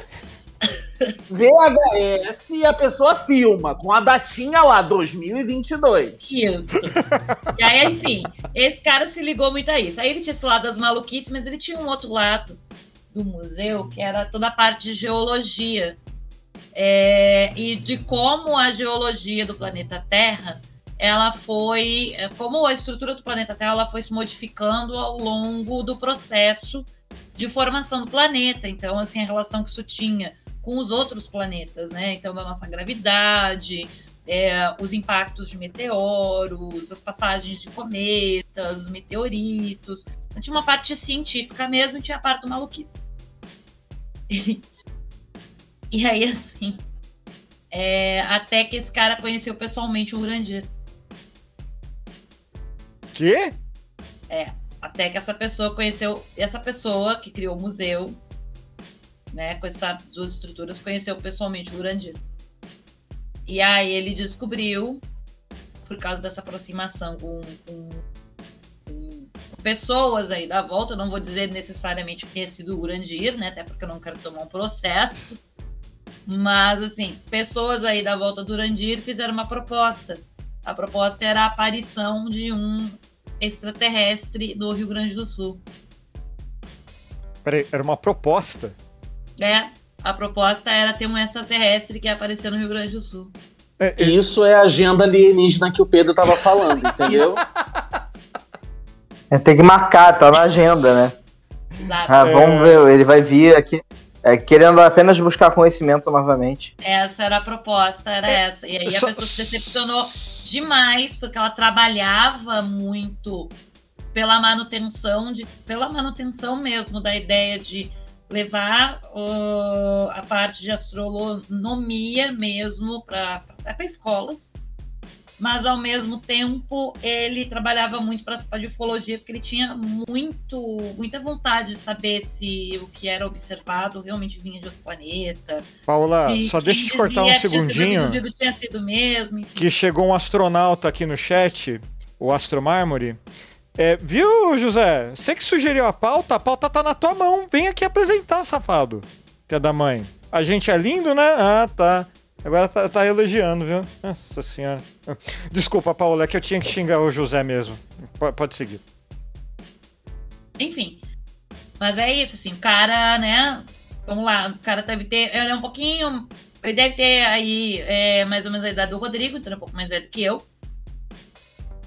VHS e a pessoa filma com a datinha lá, 2022. Isso. e aí, enfim, esse cara se ligou muito a isso. Aí ele tinha esse lado das maluquices, mas ele tinha um outro lado do museu, que era toda a parte de geologia. É, e de como a geologia do planeta Terra ela foi como a estrutura do planeta Terra ela foi se modificando ao longo do processo de formação do planeta. Então assim a relação que isso tinha com os outros planetas né? Então da nossa gravidade é, os impactos de meteoros as passagens de cometas os meteoritos. Então, tinha uma parte científica mesmo e tinha a parte do maluquice. E aí, assim, é, até que esse cara conheceu pessoalmente o Urandir. Quê? É, até que essa pessoa conheceu, essa pessoa que criou o museu, né, com essas duas estruturas, conheceu pessoalmente o Urandir. E aí ele descobriu, por causa dessa aproximação com, com, com pessoas aí da volta, não vou dizer necessariamente sido o Urandir, né, até porque eu não quero tomar um processo, mas, assim, pessoas aí da volta do Urandir fizeram uma proposta. A proposta era a aparição de um extraterrestre do Rio Grande do Sul. Peraí, era uma proposta? É, a proposta era ter um extraterrestre que ia aparecer no Rio Grande do Sul. É, é... Isso é a agenda alienígena que o Pedro tava falando, entendeu? É, tem que marcar, tá na agenda, né? Exato. Ah, vamos ver, ele vai vir aqui. É, querendo apenas buscar conhecimento novamente. Essa era a proposta, era é, essa. E aí a pessoa se decepcionou demais, porque ela trabalhava muito pela manutenção de pela manutenção mesmo da ideia de levar uh, a parte de astronomia mesmo para escolas mas ao mesmo tempo ele trabalhava muito para a de ufologia, porque ele tinha muito, muita vontade de saber se o que era observado realmente vinha de outro planeta. Paula, só deixa eu te cortar um segundinho. Sido, tinha sido mesmo. Enfim. Que chegou um astronauta aqui no chat, o Astro Mármore. É, viu, José? Você que sugeriu a pauta, a pauta tá na tua mão. Vem aqui apresentar, safado. Que é da mãe. A gente é lindo, né? Ah, tá. Agora tá, tá, elogiando, viu? Nossa senhora. Desculpa, Paula, é que eu tinha que xingar o José mesmo. P pode seguir. Enfim. Mas é isso, assim, o cara, né? Vamos lá, o cara deve ter. Ele é um pouquinho. Ele deve ter aí é, mais ou menos a idade do Rodrigo, então é um pouco mais velho que eu.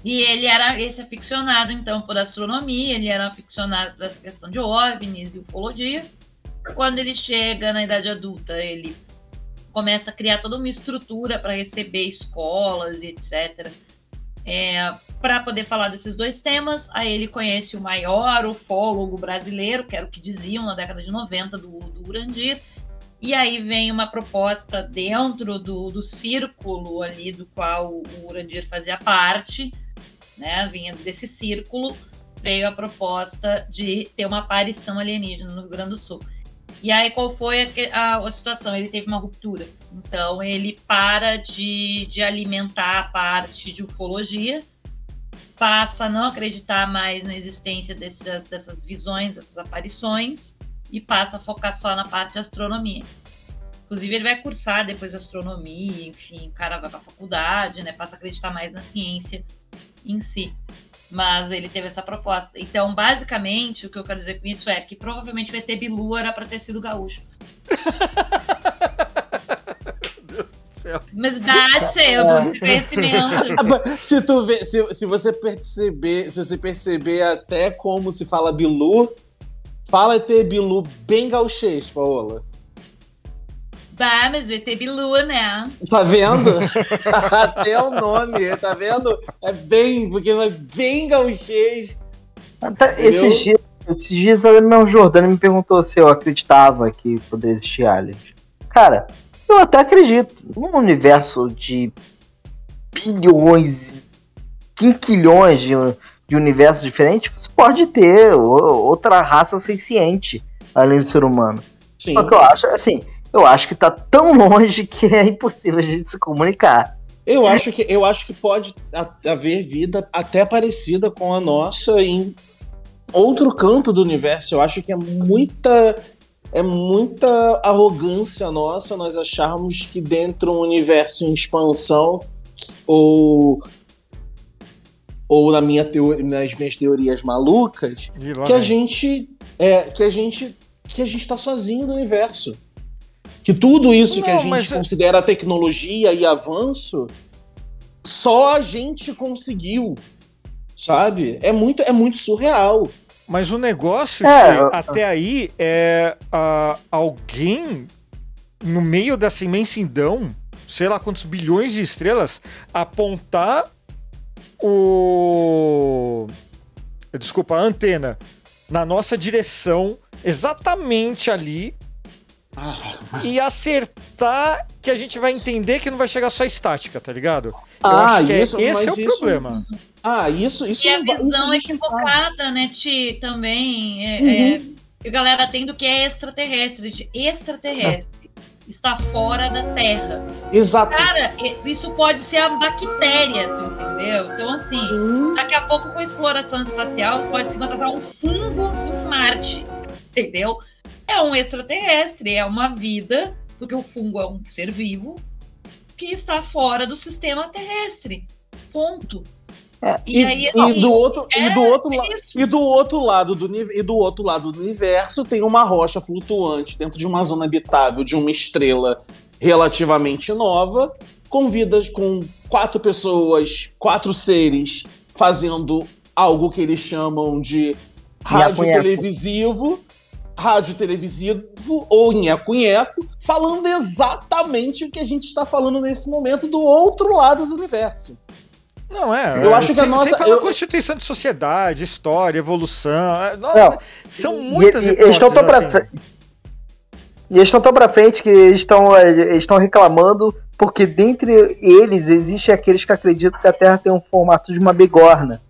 E ele era esse aficionado, então, por astronomia, ele era aficionado por essa questão de OVNIs e ufologia. Quando ele chega na idade adulta, ele começa a criar toda uma estrutura para receber escolas e etc. É, para poder falar desses dois temas, aí ele conhece o maior ufólogo brasileiro, que era o que diziam na década de 90 do, do Urandir, e aí vem uma proposta dentro do, do círculo ali do qual o Urandir fazia parte, né, vinha desse círculo, veio a proposta de ter uma aparição alienígena no Rio Grande do Sul. E aí, qual foi a, a, a, situação? Ele teve uma ruptura. Então, ele para de, de alimentar a parte de ufologia, passa a não acreditar mais na existência dessas, dessas visões, dessas aparições, e passa a focar só na parte de astronomia. Inclusive, ele vai cursar depois astronomia, enfim, o cara vai para a faculdade, né? Passa a acreditar mais na ciência em si. Mas ele teve essa proposta. Então, basicamente, o que eu quero dizer com isso é que provavelmente o ET Bilu era pra ter sido gaúcho. Mas dá, eu conhecimento. Ah, se tu vê, se, se você perceber, se você perceber até como se fala Bilu, fala ET Bilu bem gauchês, Paola. Bah, mas ET Bilu, né? Tá vendo? Até o nome, tá vendo? É bem, porque vai bem gauchês. esses dias, esses dias a meu Jordano me perguntou se eu acreditava que poderia existir aliens. Cara, eu até acredito. Num universo de bilhões, quinquilhões de, de universos diferentes, você pode ter outra raça senciente além do ser humano. Sim. Só que eu acho, assim, eu acho que tá tão longe que é impossível a gente se comunicar. Eu acho que, eu acho que pode haver vida até parecida com a nossa em outro canto do universo. Eu acho que é muita. é muita arrogância nossa nós acharmos que dentro de um universo em expansão ou ou na minha teo- nas minhas teorias malucas que a gente é que a gente que a gente tá sozinho no universo que tudo isso que a Não, gente mas é- considera tecnologia e avanço só a gente conseguiu sabe é muito é muito surreal Mas o negócio É, que eu- até aí é ah, alguém no meio dessa imensidão, sei lá quantos bilhões de estrelas, apontar o. Desculpa, a antena na nossa direção, exatamente ali, e acertar que a gente vai entender que não vai chegar só estática, tá ligado? Eu Ah, acho que é- isso, esse mas é o isso- problema. ah, isso isso E a vai- visão a gente não sabe. equivocada, né, Ti, também. É, Uhum. é, a galera tem do que é extraterrestre. De extraterrestre. Está fora da Terra. Exato. Cara, isso pode ser a bactéria, tu entendeu? Então, assim, Sim. daqui a pouco com a exploração espacial pode se encontrar um fungo em Marte. Entendeu? É um extraterrestre, é uma vida, porque o fungo é um ser vivo que está fora do sistema terrestre. Ponto. É, E, E, aí, e assim, do outro, e do outro é isso. e do outro lado do e do outro lado do universo tem uma rocha flutuante dentro de uma zona habitável de uma estrela relativamente nova, com vidas com quatro pessoas, quatro seres fazendo algo que eles chamam de rádio televisivo, rádio televisivo ou nheco-nheco, falando exatamente o que a gente está falando nesse momento do outro lado do universo. Não, é. Eu é, acho que a sem- nossa- Sem falar eu- constituição de sociedade, história, evolução. é, não, Não. São E- muitas e, eles estão tão pra assim. frente. E eles estão tão pra frente que eles estão eles estão reclamando porque dentre eles existe aqueles que acreditam que a Terra tem um formato de uma bigorna.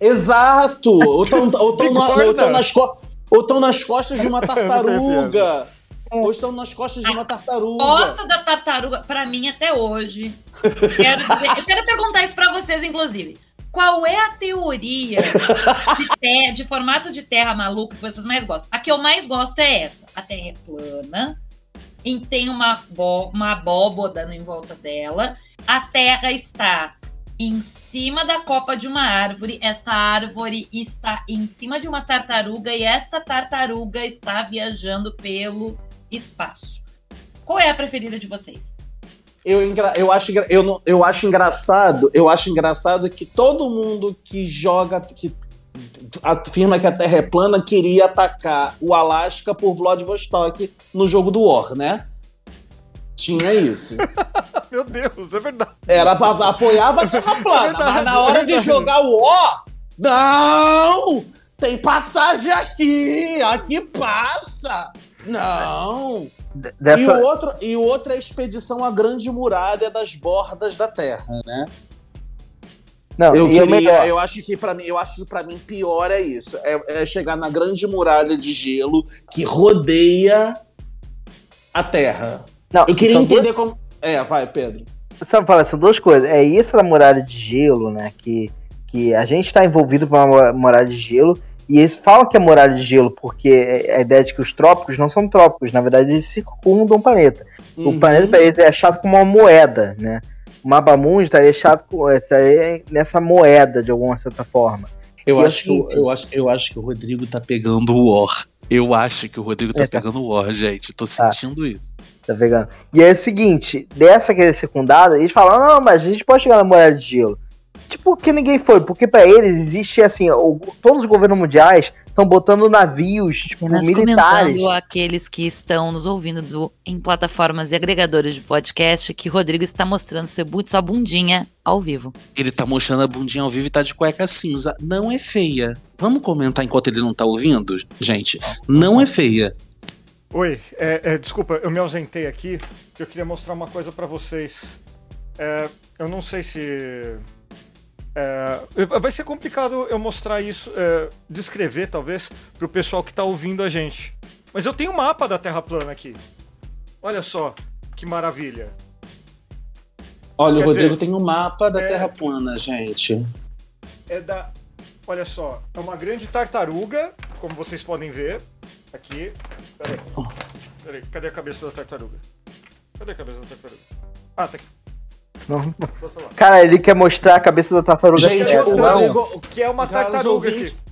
Exato! Ou estão Bigorna. nas, co- ou tão nas costas de uma tartaruga. Ou estão nas costas de uma tartaruga. Gosta da tartaruga, pra mim até hoje. Quero dizer- eu quero perguntar isso pra vocês, inclusive. Qual é a teoria de, terra- de formato de terra maluca que vocês mais gostam? A que eu mais gosto é essa. A terra é plana, e tem uma, uma abóboda em volta dela. A terra está em cima da copa de uma árvore. Esta árvore está em cima de uma tartaruga e esta tartaruga está viajando pelo espaço. Qual é a preferida de vocês? Eu, eu, acho, eu, eu acho engraçado, eu acho engraçado que todo mundo que joga, que afirma que a Terra é plana, queria atacar o Alasca por Vladivostok no jogo do War, né? Tinha isso. Meu Deus, é verdade. Era pra, apoiava a Terra plana, É verdade, mas na hora é de jogar o Ó, não! Tem passagem aqui! Aqui passa! Não! E, o outro, e o outro é a expedição à Grande Muralha das Bordas da Terra, né? não, Eu, queria, eu acho que para mim, eu acho que para mim pior é isso, é, é chegar na Grande Muralha de gelo que rodeia a Terra. Não, Eu queria são duas- entender como. É, vai, Pedro. Sabe falar, são duas coisas. É isso da muralha de gelo, né? Que, que a gente está envolvido com uma muralha de gelo. E eles falam que é muralha de gelo porque é a ideia de que os trópicos não são trópicos, na verdade eles circundam o planeta. O Uhum. planeta para eles é achado como uma moeda, né? O Mabamundi estaria achado com- estaria nessa moeda de alguma certa forma. Eu E é o acho, que, seguinte- eu, acho, eu acho que o Rodrigo tá pegando o War. Eu acho que o Rodrigo tá É, tá. pegando o War, gente. Tô Tá. sentindo isso. Tá pegando? E é o seguinte, dessa que é secundária, eles falam, não, mas a gente pode chegar na muralha de gelo. Tipo, que ninguém foi, porque pra eles existe assim, o- todos os governos mundiais estão botando navios, tipo, Apenas militares. comentando aqueles que estão nos ouvindo do- em plataformas e agregadores de podcast que Rodrigo está mostrando seu, bu- sua bundinha ao vivo. Ele tá mostrando a bundinha ao vivo e tá de cueca cinza. Não é feia. Vamos comentar enquanto ele não tá ouvindo? Gente, não é feia. Oi, é, é, desculpa, eu me ausentei aqui. Eu queria mostrar uma coisa pra vocês. É, eu não sei se. é, vai ser complicado eu mostrar isso, é, descrever talvez, pro pessoal que tá ouvindo a gente. Mas eu tenho um mapa da Terra plana aqui. Olha só que maravilha. Olha, Quer o Rodrigo dizer, tem um mapa da é- Terra plana, gente. É da. Olha só, é uma grande tartaruga, como vocês podem ver. Aqui. Peraí. Peraí, cadê a cabeça da tartaruga? Cadê a cabeça da tartaruga? Ah, tá aqui. Não. Cara, ele quer mostrar a cabeça da tartaruga. Gente, Quer o que é uma Caros tartaruga ouvintes, aqui.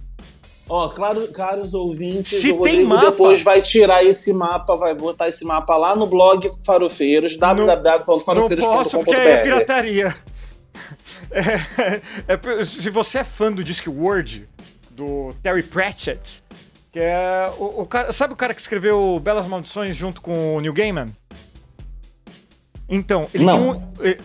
Ó, claro, caros ouvintes, Se o tem Rodrigo mapa- depois vai tirar esse mapa, vai botar esse mapa lá no blog Farofeiros, Não posso, porque é www.farofeiros.com.br. pirataria. É, é por- se você é fã do Discworld, do Terry Pratchett, que é o, o cara, sabe o cara que escreveu Belas Maldições junto com o Neil Gaiman? Então, ele Não. tem um, é,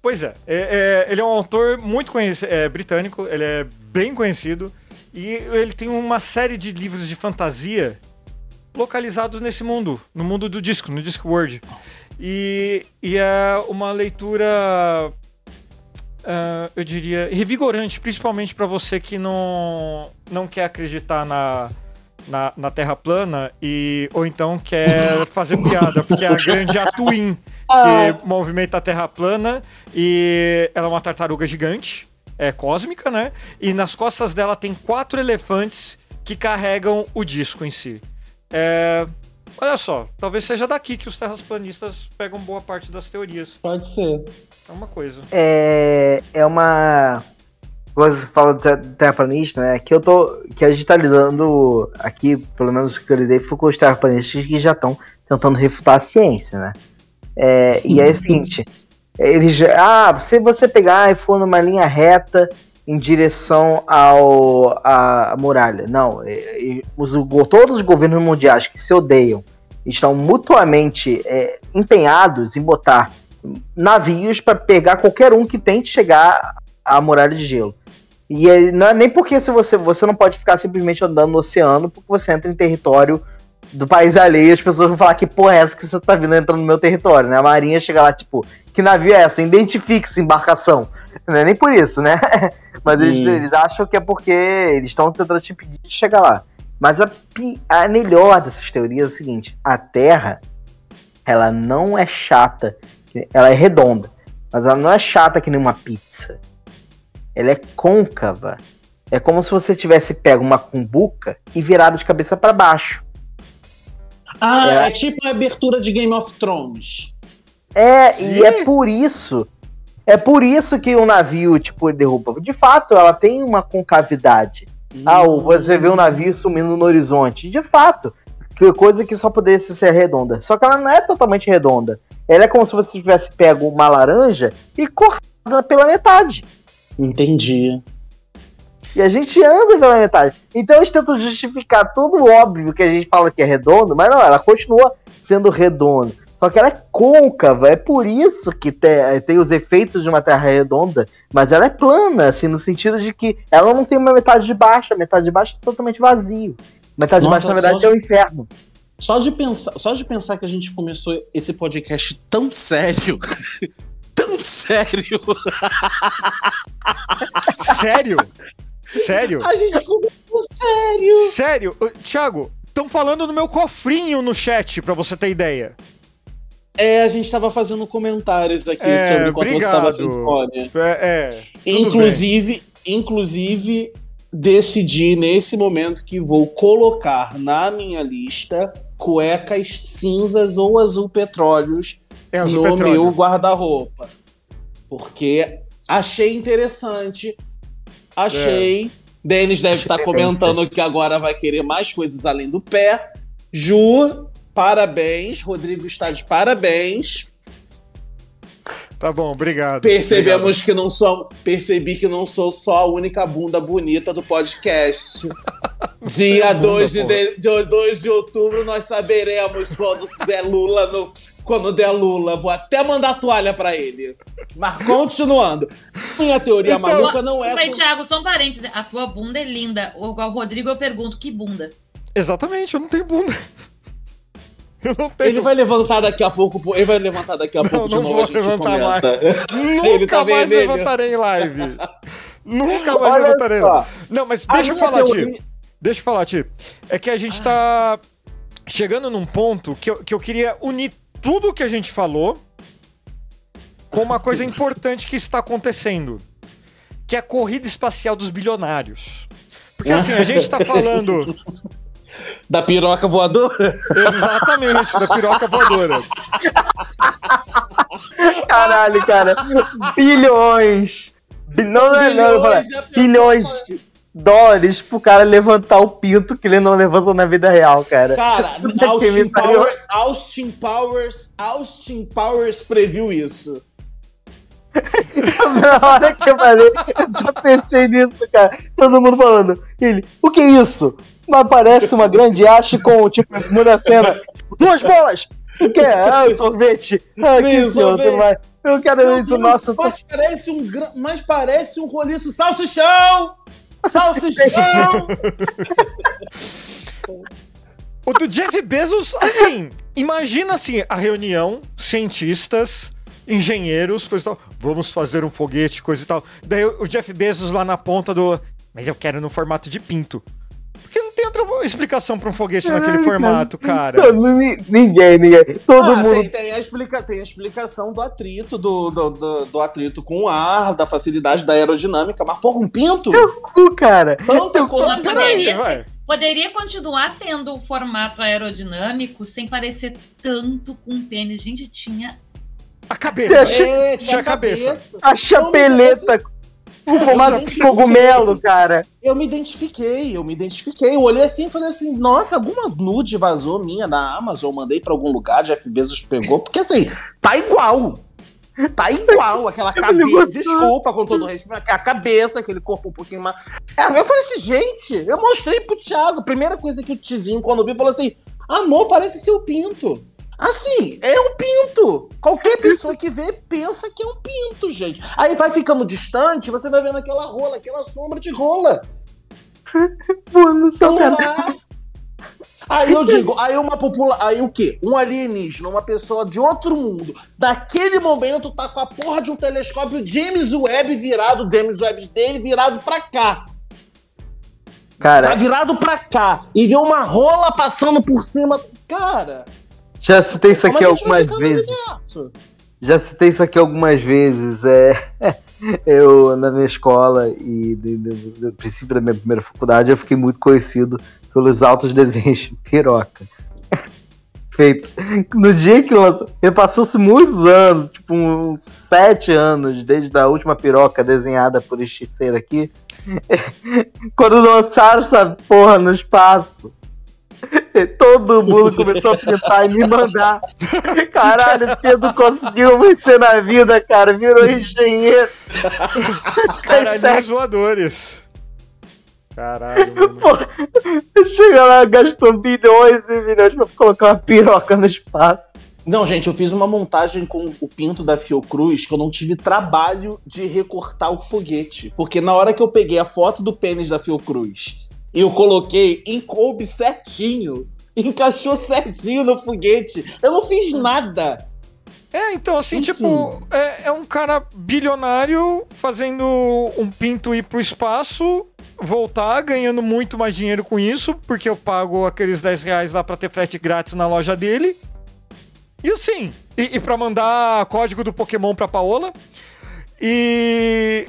Pois é, é, é, ele é um autor muito conhecido, é britânico, ele é bem conhecido e ele tem uma série de livros de fantasia localizados nesse mundo, no mundo do disco, no Discworld. E, e é uma leitura, ah, eu diria, revigorante, principalmente para você que não, não quer acreditar na, na, na Terra plana e, ou então quer fazer piada, porque é a grande Atuin que movimenta a Terra plana e ela é uma tartaruga gigante, é cósmica, né? E nas costas dela tem quatro elefantes que carregam o disco em si. É, Olha só, talvez seja daqui que os terraplanistas pegam boa parte das teorias. Pode ser. É uma coisa. é, é uma. Quando você fala do te- terraplanista, né? Que eu tô. Que a gente tá lidando aqui, pelo menos o que eu lidei foi com os terraplanistas que já estão tentando refutar a ciência, né? É, e é o seguinte: eles já. Ah, se você pegar e for numa linha reta em direção ao à muralha. Não, é, os, todos os governos mundiais que se odeiam estão mutuamente é, empenhados em botar navios para pegar qualquer um que tente chegar à muralha de gelo. E é- não é nem porque se você, você não pode ficar simplesmente andando no oceano porque você entra em território do país alheio, as pessoas vão falar que porra é essa que você tá vindo entrando no meu território, né? A marinha chega lá, tipo, que navio é essa? Identifique-se, embarcação. Não é nem por isso, né? Mas eles, Hum. eles acham que é porque eles estão tentando te impedir de chegar lá. Mas a, pi- a melhor dessas teorias é o seguinte: a Terra, ela não é chata, ela é redonda, mas ela não é chata que nem uma pizza. Ela é côncava. É como se você tivesse pego uma cumbuca e virado de cabeça para baixo. Ah, É. é. tipo a abertura de Game of Thrones. É, e é por isso. É por isso que o navio, tipo, derruba. De fato, ela tem uma concavidade. Ah, o- você vê o navio sumindo no horizonte. De fato, coisa que só poderia ser redonda. Só que ela não é totalmente redonda. Ela é como se você tivesse pego uma laranja e cortado pela metade. Entendi. E a gente anda pela metade. Então eles tentam justificar tudo óbvio que a gente fala que é redondo, mas não, ela continua sendo redonda. Só que ela é côncava, é por isso que te- tem os efeitos de uma terra redonda, mas ela é plana, assim, no sentido de que ela não tem uma metade de baixo, a metade de baixo é totalmente vazio. Metade de Nossa, baixo, na verdade, só- é o inferno. Só de pensar, só de pensar que a gente começou esse podcast tão sério. tão sério. Sério? Sério? A gente começou sério. Sério? Thiago, estão falando no meu cofrinho no chat, pra você ter ideia. É, a gente tava fazendo comentários aqui É, sobre enquanto você tava sem obrigado. fone. É, é, Inclusive, inclusive, decidi nesse momento que vou colocar na minha lista cuecas cinzas ou azul petróleos É azul no petróleo. meu guarda-roupa. Porque achei interessante. Achei. É. Denis deve estar comentando que agora vai querer mais coisas além do pé. Ju, parabéns. Rodrigo está de parabéns. Tá bom, obrigado. Percebemos que não sou. Percebi que não sou só a única bunda bonita do podcast. Dia 2 de, de, de, 2 de outubro nós saberemos quando der Lula no. Quando der Lula, vou até mandar toalha pra ele. Mas continuando. Minha teoria Então- maluca não é. Mas, so- Thiago, só um parêntese. A tua bunda é linda. O Rodrigo eu pergunto, que bunda? Exatamente, eu não tenho bunda. Eu não tenho. Ele vai levantar daqui a pouco. Ele vai levantar daqui a Não, pouco de não novo. vou a gente levantar mais. comenta. Nunca tá mais vermelho. levantarei em live. Nunca mais Olha levantarei. só. Não, mas A deixa eu minha falar, teoria- Ti. Deixa eu falar, Ti. É que a gente tá chegando num ponto que eu, que eu queria unir tudo que a gente falou com uma coisa importante que está acontecendo. Que é a corrida espacial dos bilionários. Porque assim, a gente tá falando. Da piroca voadora? Exatamente, da piroca voadora. Caralho, cara. Bilhões. Bi- Não, não é não, Bilhões, já pensou, bilhões de dólares pro cara levantar o pinto que ele não levanta na vida real, cara. Cara, Austin. Power, Austin Powers, Austin Powers previu isso. Na hora que eu falei, eu só pensei nisso, cara. Todo mundo falando. Ele, o que é isso? Mas parece uma grande haste com, tipo, muda a cena. Duas bolas! O que é? Ah, sorvete. Ah, Sim, que sorvete. Eu quero isso, nossa. tô- mas parece um mas parece um roliço salsichão! Salsichão! O do Jeff Bezos, assim, imagina assim, a reunião, cientistas, engenheiros, coisa e tal. Vamos fazer um foguete, coisa e tal. Daí o o Jeff Bezos lá na ponta do. Mas eu quero no formato de pinto. Outra explicação pra um foguete naquele formato, cara. Ninguém, ninguém. Todo Ah, mundo. tem, tem a explica, tem a explicação do atrito, do, do, do- do atrito com o ar, da facilidade da aerodinâmica, mas porra, um pinto? Cu, cara. Tanta coisa. Poderia, vai. poderia continuar tendo o formato aerodinâmico sem parecer tanto com um tênis. Gente, tinha. A cabeça. É, Tinha a cabeça. A chapeleta com formato de cogumelo, cara. Eu me identifiquei, eu me identifiquei. Eu olhei assim e falei assim: nossa, alguma nude vazou minha da Amazon, mandei pra algum lugar, Jeff Bezos pegou, porque assim, tá igual. Tá igual aquela cabeça. Desculpa com todo o respeito, a cabeça, aquele corpo um pouquinho mais. Eu falei assim, gente, eu mostrei pro Thiago. Primeira coisa que o Tizinho, quando viu, falou assim: amor, parece seu pinto. Assim, é um pinto. Qualquer pessoa que vê pensa que é um pinto, gente. Aí vai ficando distante, você vai vendo aquela rola, aquela sombra de rola. Sei, Então lá. Aí eu digo, aí uma popula, aí o quê? Um alienígena, uma pessoa de outro mundo, daquele momento tá com a porra de um telescópio James Webb virado, James Webb dele virado pra cá. Tá Cara, virado pra cá e vê uma rola passando por cima. Cara, já citei isso aqui algumas vezes. Já citei isso aqui algumas vezes. É, eu, na minha escola e no princípio da minha primeira faculdade, eu fiquei muito conhecido pelos altos desenhos de piroca. Feitos. No dia que lançou. Passou-se muitos anos, tipo uns sete anos, desde a última piroca desenhada por este ser aqui. Quando lançaram essa porra no espaço. Todo mundo começou a pintar e me mandar. Caralho, Pedro conseguiu vencer na vida, cara. Virou engenheiro. Caralhinhos voadores. Caralho, mano. Pô, Chega lá, gastou bilhões e bilhões pra colocar uma piroca no espaço. Não, gente, eu fiz uma montagem com o pinto da Fiocruz que eu não tive trabalho de recortar o foguete. Porque na hora que eu peguei a foto do pênis da Fiocruz e eu coloquei, coube certinho. Encaixou certinho no foguete. Eu não fiz nada. É, então, assim, Enfim. tipo, é, é um cara bilionário fazendo um pinto ir pro espaço, voltar, ganhando muito mais dinheiro com isso, porque eu pago aqueles 10 reais lá pra ter frete grátis na loja dele. E assim, e, e pra mandar código do Pokémon pra Paola. E.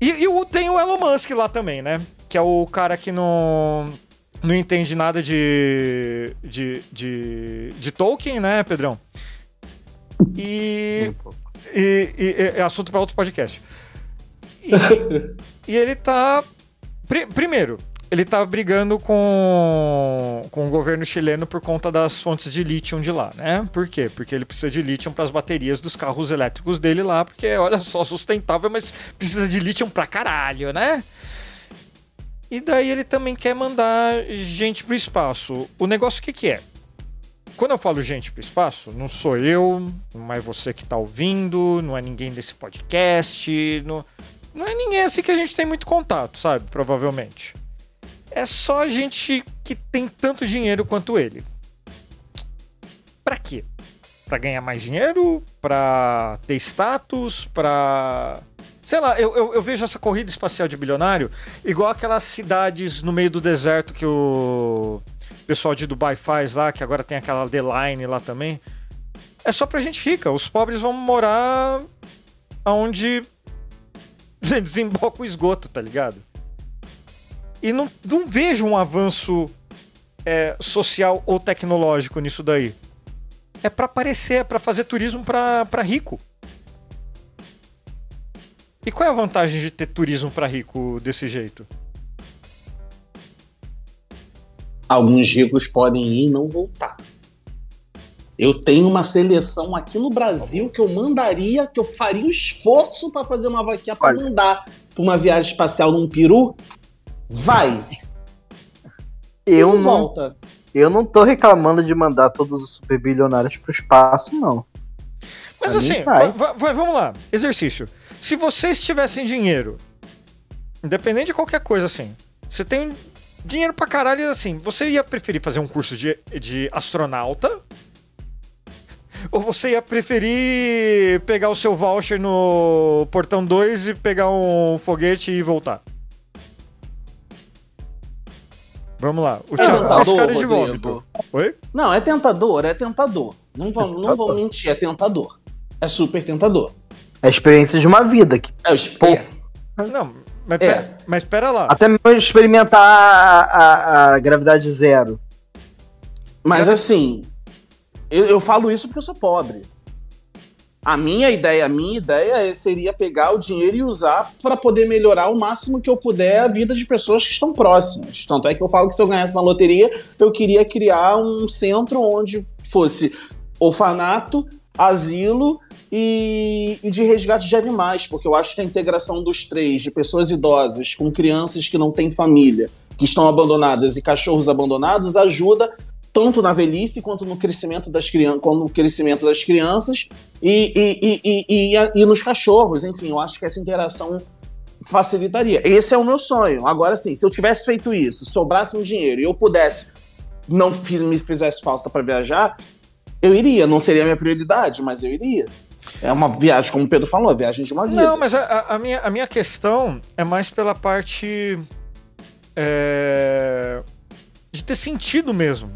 E, e tem o Elon Musk lá também, né? Que é o cara que não. Não entende nada de. de. de, de Tolkien, né, Pedrão? E. E, e- é assunto para outro podcast. E, e ele tá. pri- primeiro, ele tá brigando com, com o governo chileno por conta das fontes de lítio de lá, né? Por quê? Porque ele precisa de lítio para as baterias dos carros elétricos dele lá, porque olha só, sustentável, mas precisa de lítio pra caralho, né? E daí ele também quer mandar gente pro espaço. O negócio o que, que é? Quando eu falo gente pro espaço, não sou eu, não é você que tá ouvindo, não é ninguém desse podcast, não, não é ninguém assim que a gente tem muito contato, sabe? Provavelmente. É só gente que tem tanto dinheiro quanto ele. Pra quê? Pra ganhar mais dinheiro? Pra ter status? Pra. Sei lá, eu, eu, eu vejo essa corrida espacial de bilionário igual aquelas cidades no meio do deserto que o pessoal de Dubai faz lá, que agora tem aquela The Line lá também. É só pra gente rica. Os pobres vão morar onde desemboca o esgoto, tá ligado? E não, não vejo um avanço é, social ou tecnológico nisso daí? É para aparecer, é para fazer turismo para rico. E qual é a vantagem de ter turismo para rico desse jeito? Alguns ricos podem ir e não voltar. Eu tenho uma seleção aqui no Brasil que eu mandaria, que eu faria um esforço para fazer uma vaquinha para mandar pra uma viagem espacial num peru. Vai! Eu não, volta. eu não tô reclamando de mandar todos os super bilionários pro espaço, não. Mas Pra assim, vamos lá. Exercício. Se vocês tivessem dinheiro, independente de qualquer coisa assim, você tem dinheiro pra caralho assim, você ia preferir fazer um curso de, de astronauta? Ou você ia preferir pegar o seu voucher no portão 2 e pegar um foguete e voltar? Vamos lá. O Thiago tentador, fez cara de vômito. Oi? Não, é tentador, é tentador. Não vamos, não vamos mentir, é tentador. É super tentador. É a experiência de uma vida. Que, É o esp- é. Não, mas, É. pera, mas pera lá. até mesmo experimentar a, a- a gravidade zero. Mas assim, eu, eu falo isso porque eu sou pobre. A minha ideia, a minha ideia seria pegar o dinheiro e usar para poder melhorar o máximo que eu puder a vida de pessoas que estão próximas. Tanto é que eu falo que se eu ganhasse na loteria, eu queria criar um centro onde fosse orfanato, asilo e, e de resgate de animais, porque eu acho que a integração dos três, de pessoas idosas com crianças que não têm família, que estão abandonadas e cachorros abandonados, ajuda tanto na velhice quanto no crescimento das crianças, no crescimento das crianças e, e, e, e, e, e nos cachorros. Enfim, eu acho que essa interação facilitaria. Esse é o meu sonho. Agora sim, se eu tivesse feito isso, sobrasse um dinheiro e eu pudesse não fiz, me fizesse falta para viajar, eu iria. Não seria a minha prioridade, mas eu iria. É uma viagem, como o Pedro falou, a viagem de uma vida. Não, mas a, a- minha, a minha questão é mais pela parte é, de ter sentido mesmo.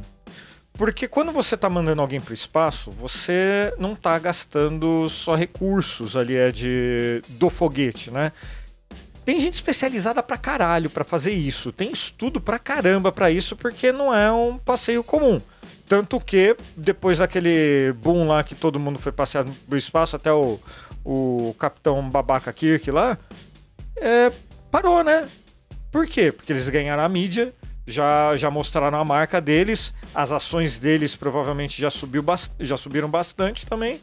Porque quando você tá mandando alguém pro espaço, você não tá gastando só recursos ali é de do foguete, né? Tem gente especializada pra caralho pra fazer isso. Tem estudo pra caramba pra isso, porque não é um passeio comum. Tanto que, depois daquele boom lá que todo mundo foi passear pro espaço, até o, o capitão babaca Kirk lá, é, parou, né? Por quê? Porque eles ganharam a mídia, já, já mostraram a marca deles, as ações deles provavelmente já, subiu, já subiram bastante também.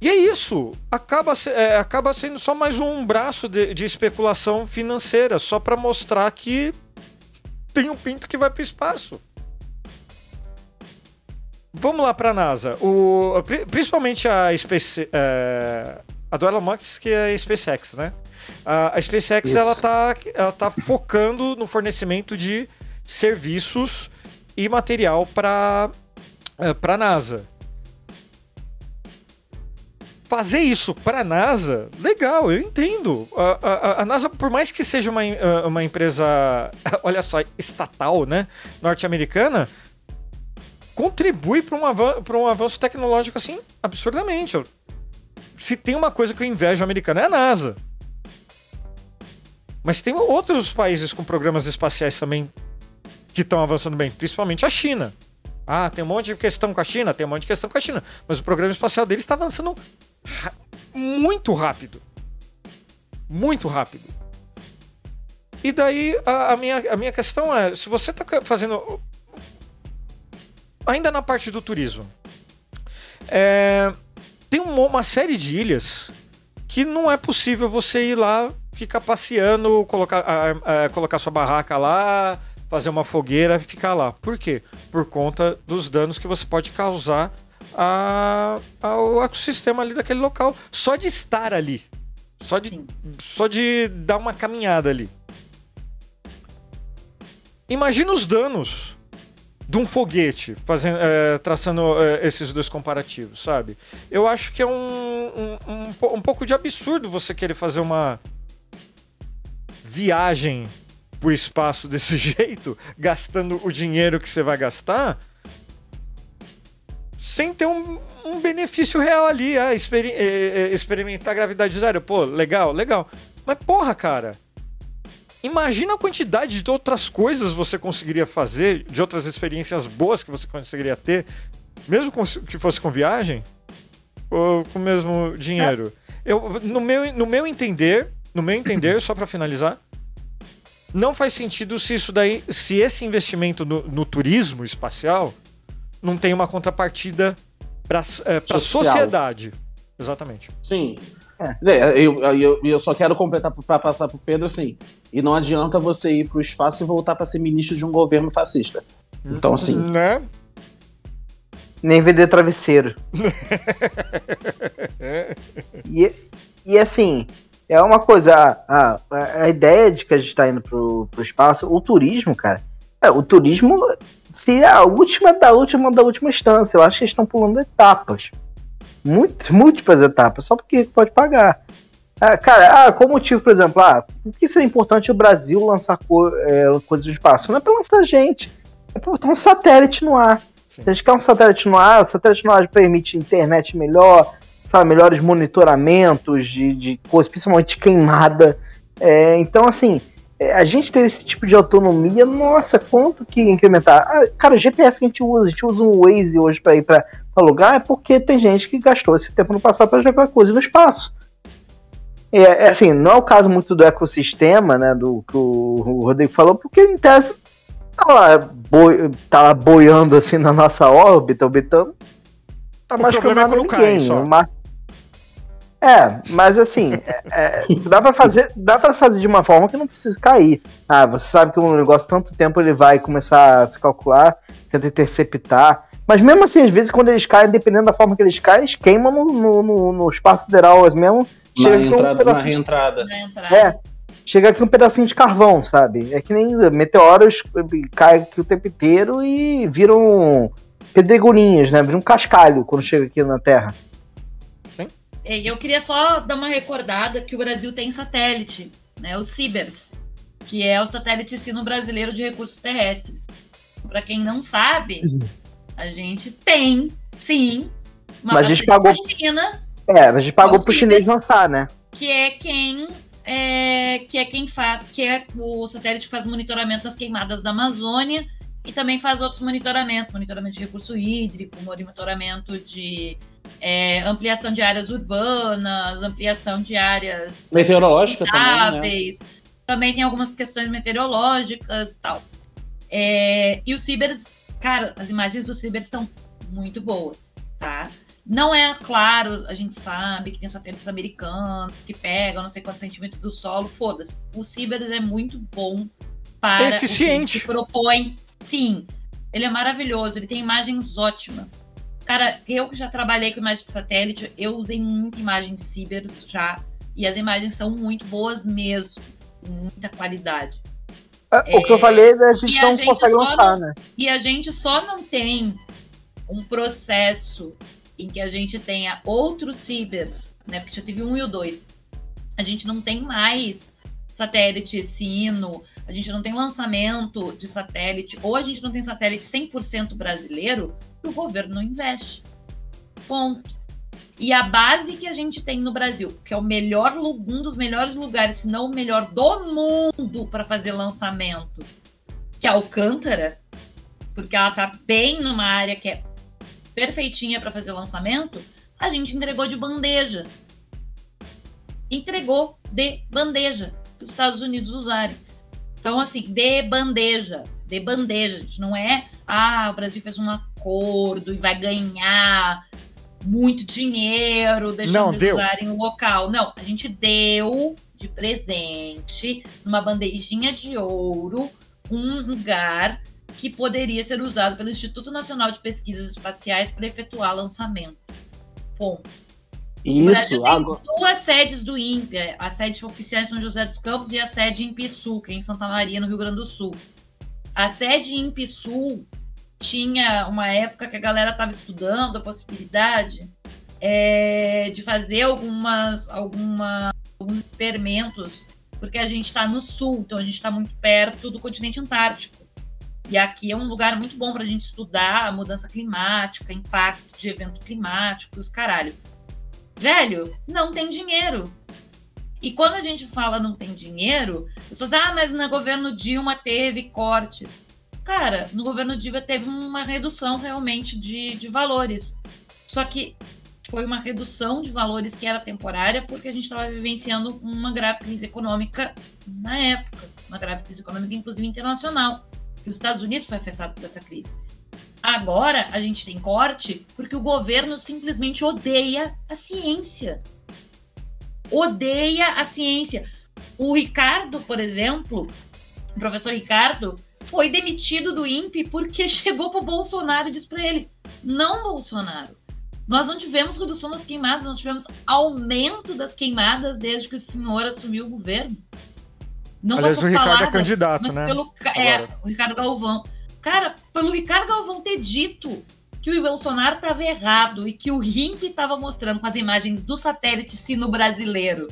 E é isso. Acaba, é, acaba sendo só mais um braço de, de especulação financeira, só para mostrar que tem um pinto que vai para o espaço. Vamos lá para a NASA. O, pri- principalmente a Space, é, a do Elon Musk, que é a SpaceX, né? A, a SpaceX Isso. ela tá, ela tá focando no fornecimento de serviços e material para para NASA. Fazer isso para a NASA, legal, eu entendo. A, a- a NASA, por mais que seja uma, ah, uma empresa, olha só, estatal, né, norte-americana, contribui para um, um avanço tecnológico assim absurdamente. Se tem uma coisa que eu invejo americana é a NASA. Mas tem outros países com programas espaciais também que estão avançando bem, principalmente a China. Ah, tem um monte de questão com a China, tem um monte de questão com a China, mas o programa espacial deles está avançando muito rápido. Muito rápido. E daí a, a minha, a minha questão é: se você está fazendo. Ainda na parte do turismo, é, tem uma, uma série de ilhas que não é possível você ir lá, ficar passeando, colocar, a- a- colocar sua barraca lá, fazer uma fogueira e ficar lá. Por quê? Por conta dos danos que você pode causar a- ao ecossistema ali daquele local. Só de estar ali. Só de, Sim. só de dar uma caminhada ali. Imagina os danos de um foguete, fazendo, é, traçando é, esses dois comparativos, sabe? Eu acho que é um, um, um, um pouco de absurdo você querer fazer uma viagem por espaço desse jeito, gastando o dinheiro que você vai gastar, sem ter um, um benefício real ali. Ah, é, é, experimentar gravidade zero. Pô, legal, legal. Mas porra, cara. Imagina a quantidade de outras coisas você conseguiria fazer, de outras experiências boas que você conseguiria ter, mesmo que fosse com viagem, ou com o mesmo dinheiro. Eu, no, meu, no meu entender, no meu entender, só para finalizar, não faz sentido se isso daí, se esse investimento no, no turismo espacial não tem uma contrapartida para a Social. sociedade. Exatamente. Sim. É. É, eu, eu, eu só quero completar para passar pro Pedro assim. E não adianta você ir pro espaço e voltar para ser ministro de um governo fascista. Então, assim, Né? Nem vender travesseiro. e, e assim, é uma coisa, a, a, a ideia de que a gente tá indo pro, pro espaço, o turismo, cara, é, o turismo seria a última da última da última instância. Eu acho que eles estão pulando etapas. Muito, múltiplas etapas, só porque pode pagar. Ah, cara, ah, qual motivo, por exemplo, ah, por que seria importante o Brasil lançar co é, coisas do espaço? Não é pra lançar gente, é pra botar um satélite no ar. Sim. Se a gente quer um satélite no ar, o satélite no ar permite internet melhor, sabe, melhores monitoramentos de, de coisa, principalmente queimada. É, então, assim, é, a gente ter esse tipo de autonomia, nossa, quanto que incrementar? Ah, cara, o GPS que a gente usa, a gente usa um Waze hoje para ir para lugar, é porque tem gente que gastou esse tempo no passado para jogar coisa no espaço. É, é, assim, não é o caso muito do ecossistema, né, do que o, o Rodrigo falou, porque em tese tá lá, boi, tá lá boiando assim na nossa órbita, orbitando, tá O mais que é nada cai, ninguém. só. mas- É, mas assim, é, é, dá para fazer, dá para fazer de uma forma que não precisa cair. Ah, você sabe que um negócio tanto tempo ele vai começar a se calcular, tenta interceptar. Mas mesmo assim, às vezes, quando eles caem, dependendo da forma que eles caem, eles queimam no, no, no- no espaço sideral mesmo. na, Chega aqui um entrada, na pedacinho- reentrada. Na entrada. é, chega aqui um pedacinho de carvão, sabe? É que nem meteoros caem aqui o tempo inteiro e viram pedregulhinhas, né? Viram um cascalho quando chega aqui na Terra. E Eu queria só dar uma recordada que o Brasil tem satélite, né? O Cibers, que é o satélite ensino brasileiro de recursos terrestres. Para quem não sabe, a gente tem, sim, uma Mas a gente pagou- com a China, É, a gente pagou pro chinês lançar, né? que é quem é, que é quem faz, que é o satélite que faz monitoramento das queimadas da Amazônia e também faz outros monitoramentos, monitoramento de recurso hídrico, monitoramento de é, ampliação de áreas urbanas, ampliação de áreas Meteorológica também, né? Também tem algumas questões meteorológicas e tal. É, e os cibers, cara, as imagens dos cibers são muito boas, tá? Não é claro, a gente sabe que tem satélites americanos que pegam não sei quantos centímetros do solo, foda-se. O cibers é muito bom para É o que eficiente. se propõe. Sim, ele é maravilhoso, ele tem imagens ótimas. Cara, eu que já trabalhei com imagem de satélite, eu usei muita imagem de cibers já, e as imagens são muito boas mesmo, com muita qualidade. É, O que eu falei, a gente e a não gente consegue lançar, não- né? E a gente só não tem um processo em que a gente tenha outros cibers, né? Porque já teve um e o dois. A gente não tem mais satélite sino, a gente não tem lançamento de satélite, ou a gente não tem satélite 100% brasileiro, que o governo não investe. Ponto. E a base que a gente tem no Brasil, que é o melhor, um dos melhores lugares, se não o melhor do mundo para fazer lançamento, que é Alcântara, porque ela tá bem numa área que é perfeitinha para fazer lançamento, a gente entregou de bandeja. Entregou de bandeja para os Estados Unidos usarem. Então, assim, de bandeja. De bandeja, gente. Não é, ah, o Brasil fez um acordo e vai ganhar muito dinheiro deixando Não, eles usarem o local. Não, a gente deu de presente, numa bandejinha de ouro, um lugar que poderia ser usado pelo Instituto Nacional de Pesquisas Espaciais para efetuar lançamento. Ponto. Isso, tem agora. duas sedes do INPE, a sede oficial em São José dos Campos e a sede em Sul, que é em Santa Maria, no Rio Grande do Sul. A sede em Sul tinha uma época que a galera estava estudando a possibilidade é, de fazer algumas, alguma, alguns experimentos, porque a gente está no sul, então a gente está muito perto do continente antártico. E aqui é um lugar muito bom para a gente estudar a mudança climática, impacto de evento climático, os caralho. Velho, não tem dinheiro. E quando a gente fala não tem dinheiro, as pessoas ah, mas no governo Dilma teve cortes. Cara, no governo Dilma teve uma redução realmente de, de valores. Só que foi uma redução de valores que era temporária, porque a gente estava vivenciando uma grave crise econômica na época, uma grave crise econômica, inclusive internacional, que os Estados Unidos foi afetado por essa crise. Agora a gente tem corte porque o governo simplesmente odeia a ciência. Odeia a ciência. O Ricardo, por exemplo, o professor Ricardo, foi demitido do INPE porque chegou para o Bolsonaro e disse para ele: não, Bolsonaro, nós não tivemos redução das queimadas, nós tivemos aumento das queimadas desde que o senhor assumiu o governo. Não Aliás, o Ricardo é palavras, é candidato, né? Pelo, é, o Ricardo Galvão. Cara, pelo Ricardo Galvão ter dito que o Bolsonaro estava errado e que o RIMP estava mostrando com as imagens do satélite sino brasileiro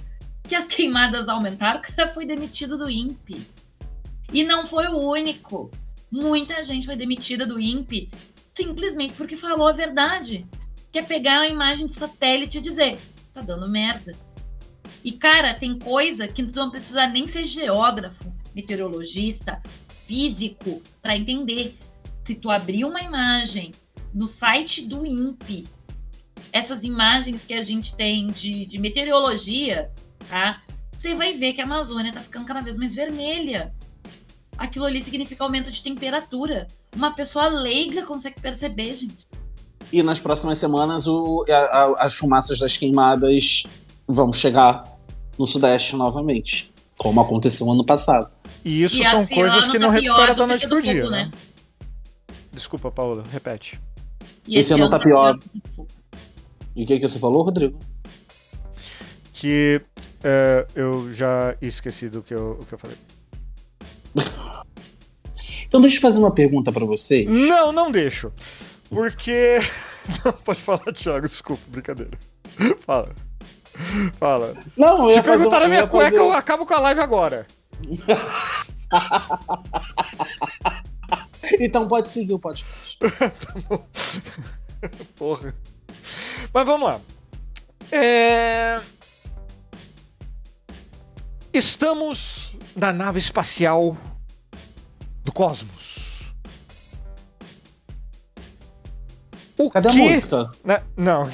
que as queimadas aumentaram, o cara foi demitido do INPE. E não foi o único. Muita gente foi demitida do INPE simplesmente porque falou a verdade que é pegar a imagem de satélite e dizer, tá dando merda. E, cara, tem coisa que tu não precisa nem ser geógrafo, meteorologista, físico, para entender. Se tu abrir uma imagem no site do INPE, essas imagens que a gente tem de, de meteorologia, tá? Você vai ver que a Amazônia tá ficando cada vez mais vermelha. Aquilo ali significa aumento de temperatura. Uma pessoa leiga consegue perceber, gente. E nas próximas semanas o, a, a, as fumaças das queimadas vão chegar no Sudeste novamente, como aconteceu ano passado. E isso e são coisas que tá não recuperam da noite pro dia, né? né? Desculpa, Paula, repete. E esse, esse ano tá, tá pior. E o que, que você falou, Rodrigo? Que é, eu já esqueci do que eu, que eu falei. Então deixa eu fazer uma pergunta para vocês. Não, não deixo. Porque. Não, pode falar, Thiago, desculpa, brincadeira. Fala. Fala. Não, Se perguntar a minha cueca, fazer... eu acabo com a live agora. então pode seguir o podcast. tá Porra. Mas vamos lá. É... Estamos na nave espacial do cosmos. O Cadê quê? a música? Né? Não,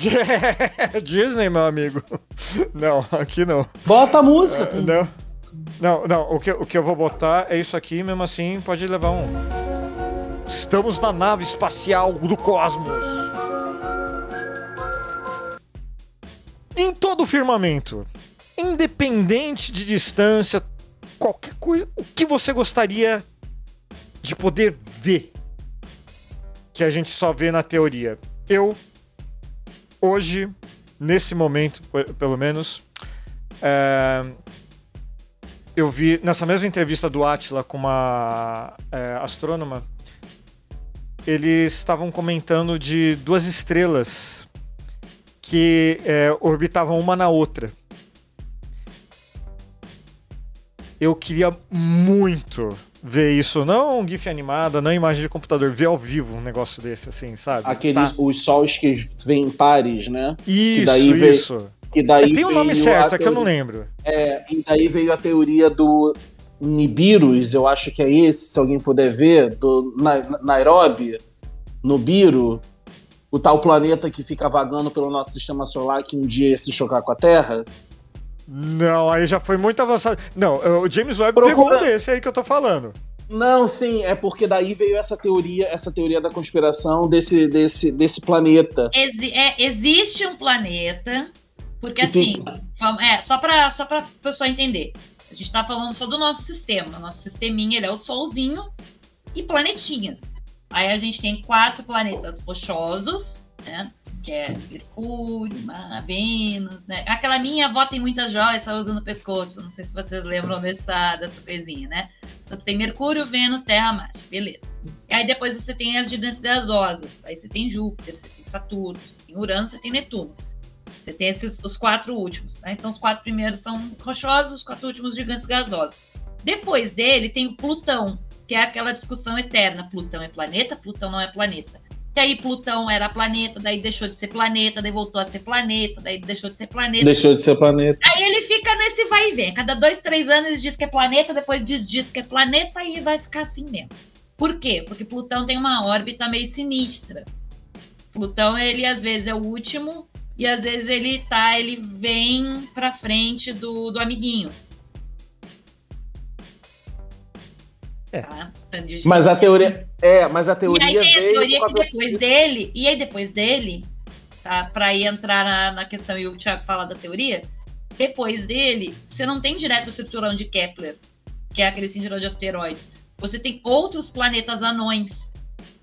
Disney, meu amigo. Não, aqui não. Bota a música. Uh, não, não, não. O que, o que eu vou botar é isso aqui, mesmo assim pode levar um. Estamos na nave espacial do cosmos. Em todo o firmamento, independente de distância, qualquer coisa, o que você gostaria de poder ver que a gente só vê na teoria. Eu, hoje, nesse momento, pelo menos, é, eu vi nessa mesma entrevista do Atila com uma é, astrônoma, eles estavam comentando de duas estrelas que é, orbitavam uma na outra. Eu queria muito ver isso, não um GIF animada, não imagem de computador, ver ao vivo um negócio desse, assim, sabe? Aqueles, tá. os sols que vêm em pares, né? Isso, que daí veio, isso. Que daí tem o um nome certo, é que eu não lembro. É, e daí veio a teoria do Nibiru, eu acho que é esse, se alguém puder ver, do Na Nairobi, Nibiru, o tal planeta que fica vagando pelo nosso sistema solar que um dia ia se chocar com a Terra. Não, aí já foi muito avançado. Não, o James Webb Procura... pegou um desse aí que eu tô falando. Não, sim, é porque daí veio essa teoria, essa teoria da conspiração desse, desse, desse planeta. Exi é, existe um planeta, porque assim, fica... é, só para só pra pessoa entender. A gente tá falando só do nosso sistema. Nosso sisteminha ele é o Solzinho e planetinhas. Aí a gente tem quatro planetas rochosos, né? Que é Mercúrio, Vênus, né? Aquela minha avó tem muitas joias, só usa no pescoço. Não sei se vocês lembram dessa, dessa coisinha, né? Então tem Mercúrio, Vênus, Terra, Marte, beleza. E aí depois você tem as gigantes gasosas. Aí você tem Júpiter, você tem Saturno, você tem Urano, você tem Netuno. Você tem esses os quatro últimos, né? Então os quatro primeiros são rochosos, os quatro últimos gigantes gasosos. Depois dele tem o Plutão, que é aquela discussão eterna. Plutão é planeta, Plutão não é planeta. Que aí Plutão era planeta, daí deixou de ser planeta, daí voltou a ser planeta, daí deixou de ser planeta. Deixou de ser planeta. Aí ele fica nesse vai e vem. Cada dois, três anos ele diz que é planeta, depois diz, diz que é planeta e vai ficar assim mesmo. Por quê? Porque Plutão tem uma órbita meio sinistra. Plutão, ele às vezes é o último e às vezes ele tá, ele vem pra frente do, do amiguinho. É. Tá? De- Mas a teoria. É, mas a e teoria aí tem a teoria que depois dele, e aí depois dele, tá? Pra ir entrar na, na questão e o Thiago falar da teoria, depois dele, você não tem direto o cinturão de Kepler, que é aquele cinturão de asteroides. Você tem outros planetas anões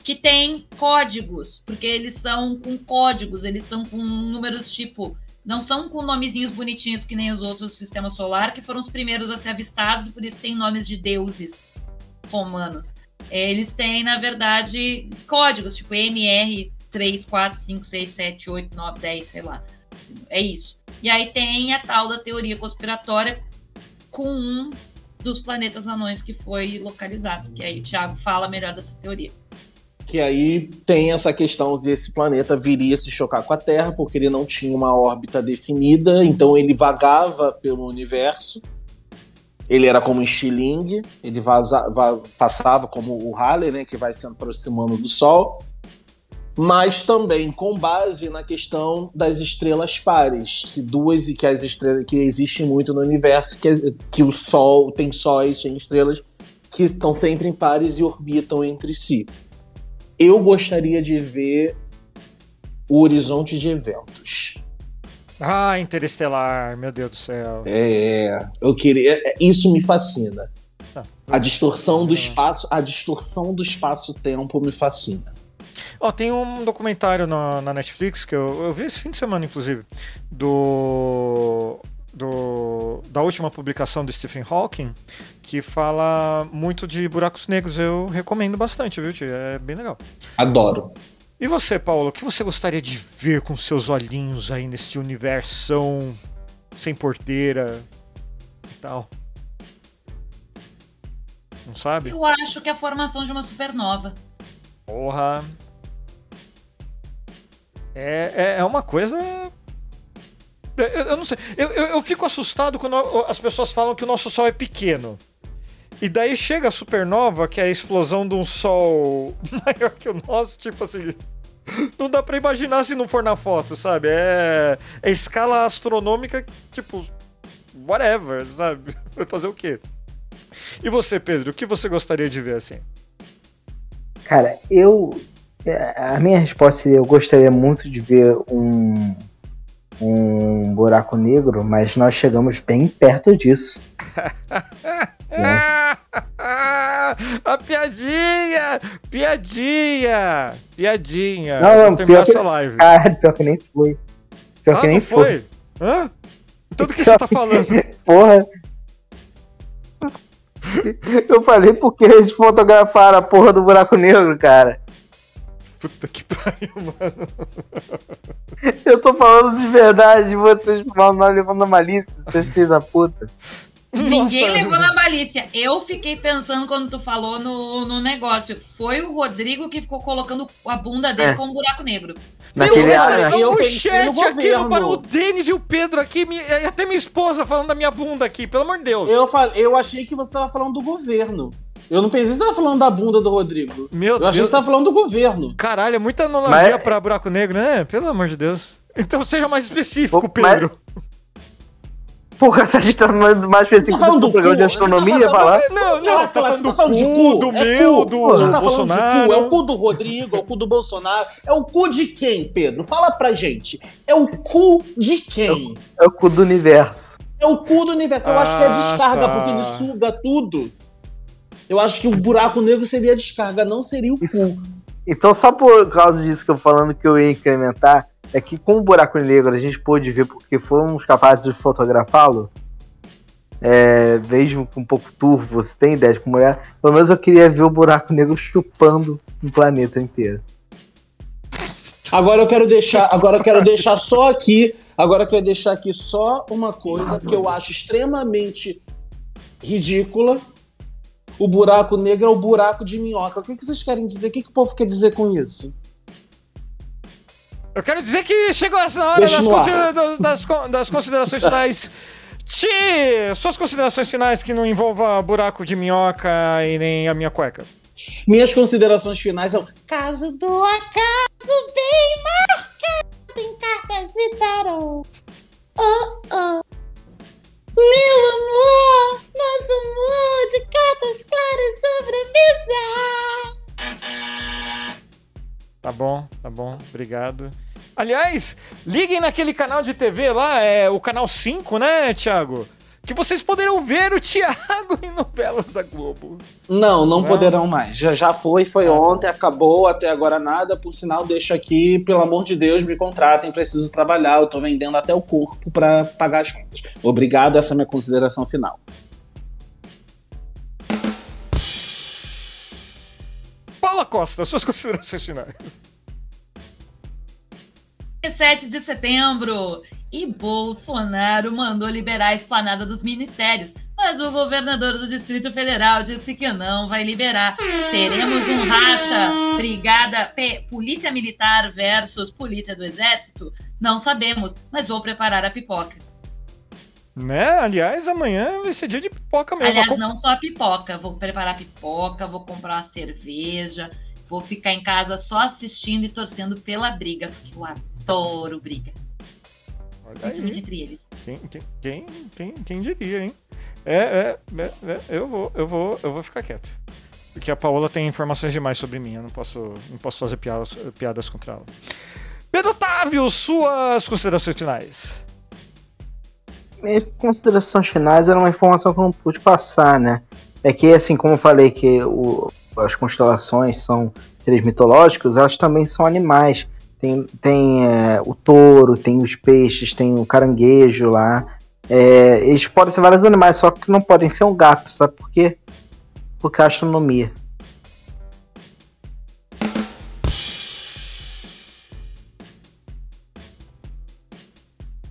que têm códigos, porque eles são com códigos, eles são com números tipo. Não são com nomezinhos bonitinhos que nem os outros do sistema solar, que foram os primeiros a ser avistados e por isso tem nomes de deuses romanos. Eles têm, na verdade, códigos, tipo NR 3, 4, 5, 6, 7, 8, 9, 10, sei lá. É isso. E aí tem a tal da teoria conspiratória com um dos planetas anões que foi localizado. Que aí o Thiago fala melhor dessa teoria. Que aí tem essa questão de esse planeta viria se chocar com a Terra, porque ele não tinha uma órbita definida, então ele vagava pelo universo. Ele era como um estilingue, ele vaza- va- passava como o Halley, né, que vai se aproximando do Sol, mas também com base na questão das estrelas pares, que duas e que as estrelas que existem muito no universo, que, que o Sol tem sóis, tem estrelas que estão sempre em pares e orbitam entre si eu gostaria de ver o horizonte de eventos. Ah, Interestelar, meu Deus do céu. É, eu queria. é, Isso me fascina. Tá. A distorção do espaço, a distorção do espaço-tempo me fascina. Ó, tem um documentário na, na Netflix que eu, eu vi esse fim de semana, inclusive, do, do da última publicação do Stephen Hawking, que fala muito de buracos negros. Eu recomendo bastante, viu, tio? É bem legal. Adoro. E você, Paulo, o que você gostaria de ver com seus olhinhos aí nesse universão sem porteira e tal? Não sabe? Eu acho que é a formação de uma supernova. Porra. É, é, é uma coisa. Eu, eu não sei. Eu, eu, eu fico assustado quando as pessoas falam que o nosso Sol é pequeno. E daí chega a supernova, que é a explosão de um Sol maior que o nosso, tipo assim. Não dá pra imaginar se não for na foto, sabe? É, é escala astronômica, tipo. Whatever, sabe? Vai fazer o quê? E você, Pedro, o que você gostaria de ver assim? Cara, eu. é, A minha resposta seria: eu gostaria muito de ver um. Um buraco negro, mas nós chegamos bem perto disso. Ah, a piadinha! Piadinha! Piadinha! Não, não, Vou terminar pior que- live. Caralho, pior que nem foi. Pior ah, que nem foi. foi? Hã? Então do que você tá falando? Porra. Eu falei porque eles fotografaram a porra do buraco negro, cara. Puta que pariu, mano. Eu tô falando de verdade, vocês mal levando a malícia, seus filhos da puta. Ninguém Nossa. levou na malícia. Eu fiquei pensando quando tu falou no, no negócio. Foi o Rodrigo que ficou colocando a bunda dele É. com um buraco negro. Naquele ar, né? eu o chat aqui, o Denis e o Pedro aqui, me- e até minha esposa falando da minha bunda aqui, pelo amor de Deus. Eu, fal- eu achei que você tava falando do governo. Eu não pensei que você tava falando da bunda do Rodrigo. Meu Eu achei que Deus. você tava falando do governo. Caralho, é muita analogia Mas- pra buraco negro, né? Pelo amor de Deus. Então seja mais específico, Pô, mas- Pedro. Porra, a gente tá mais mais específico Tá do do programa de astronomia, tá falar. Não, não, tá falando do você tá falando de cu, do é meu, cu. do gente tá falando de Bolsonaro. cu, é o cu do Rodrigo, é o cu do Bolsonaro. É o cu de quem, Pedro? Fala pra gente. É o cu de quem? É o cu do universo. É o cu do universo. Eu acho que é Ah, descarga, tá. porque ele suga tudo. Eu acho que o buraco negro seria a descarga, não seria o cu. Isso. Então, só por causa disso que eu falando que eu ia incrementar, é que com o buraco negro a gente pôde ver porque fomos capazes de fotografá-lo. É, mesmo com um pouco turvo, você tem ideia de como é? Pelo menos eu queria ver o buraco negro chupando o planeta inteiro. Agora eu quero deixar, agora eu quero deixar só aqui, agora eu quero deixar aqui só uma coisa que eu acho extremamente ridícula. O buraco negro é o buraco de minhoca. O que que vocês querem dizer? O que, que o povo quer dizer com isso? Eu quero dizer que chegou essa hora das, considera- das- das con- das considerações finais. Ti, suas considerações finais que não envolva buraco de minhoca e nem a minha cueca. Minhas considerações finais são. Caso do acaso bem marcado em cartas de tarô. Oh, bom, obrigado. Aliás, liguem naquele canal de TV lá, é o canal 5, né, Thiago? Que vocês poderão ver o Thiago em novelas da Globo. Não, não Não? poderão mais. Já, já foi, foi ontem, acabou, até agora nada. Por sinal, deixo aqui, pelo amor de Deus, me contratem, preciso trabalhar. Eu tô vendendo até o corpo pra pagar as contas. Obrigado, essa é a minha consideração final. Paula Costa, suas considerações finais. 7 de setembro. E Bolsonaro mandou liberar a esplanada dos ministérios, mas o governador do Distrito Federal disse que não vai liberar. Teremos um racha, brigada P- Polícia Militar versus Polícia do Exército? Não sabemos, mas vou preparar a pipoca. Né? Aliás, amanhã vai ser dia de pipoca mesmo. Aliás, não só a pipoca, vou preparar a pipoca, vou comprar uma cerveja, vou ficar em casa só assistindo e torcendo pela briga, porque eu adoro briga, Olha principalmente aí. entre eles. Quem, quem, quem, quem, quem diria, hein? É, é, é, é, eu vou, eu vou, eu vou ficar quieto. Porque a Paola tem informações demais sobre mim, eu não posso, não posso fazer piadas, piadas contra ela. Pedro Otávio, suas considerações finais. Minhas considerações finais era uma informação que eu não pude passar, né? É que, assim, como eu falei que o- as constelações são seres mitológicos, elas também são animais. Tem, tem é, o touro, tem os peixes, tem o caranguejo lá. É, eles podem ser vários animais, só que não podem ser um gato, sabe por quê? Porque a astronomia.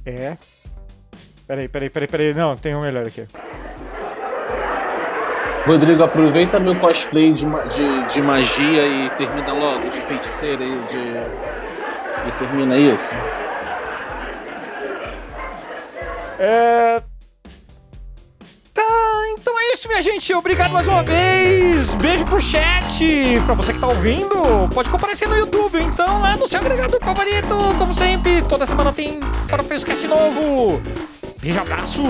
É. Peraí, peraí, peraí, peraí. Não, tem um melhor aqui. Rodrigo, aproveita meu cosplay de, de, de magia e termina logo, de feiticeira e de. E termina isso. É. Tá, então é isso, minha gente. Obrigado mais uma vez. Beijo pro chat. Pra você que tá ouvindo, pode comparecer no YouTube. Então, lá no seu agregador favorito. Como sempre, toda semana tem para o Cast novo. Beijo, abraço.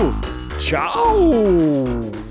Tchau.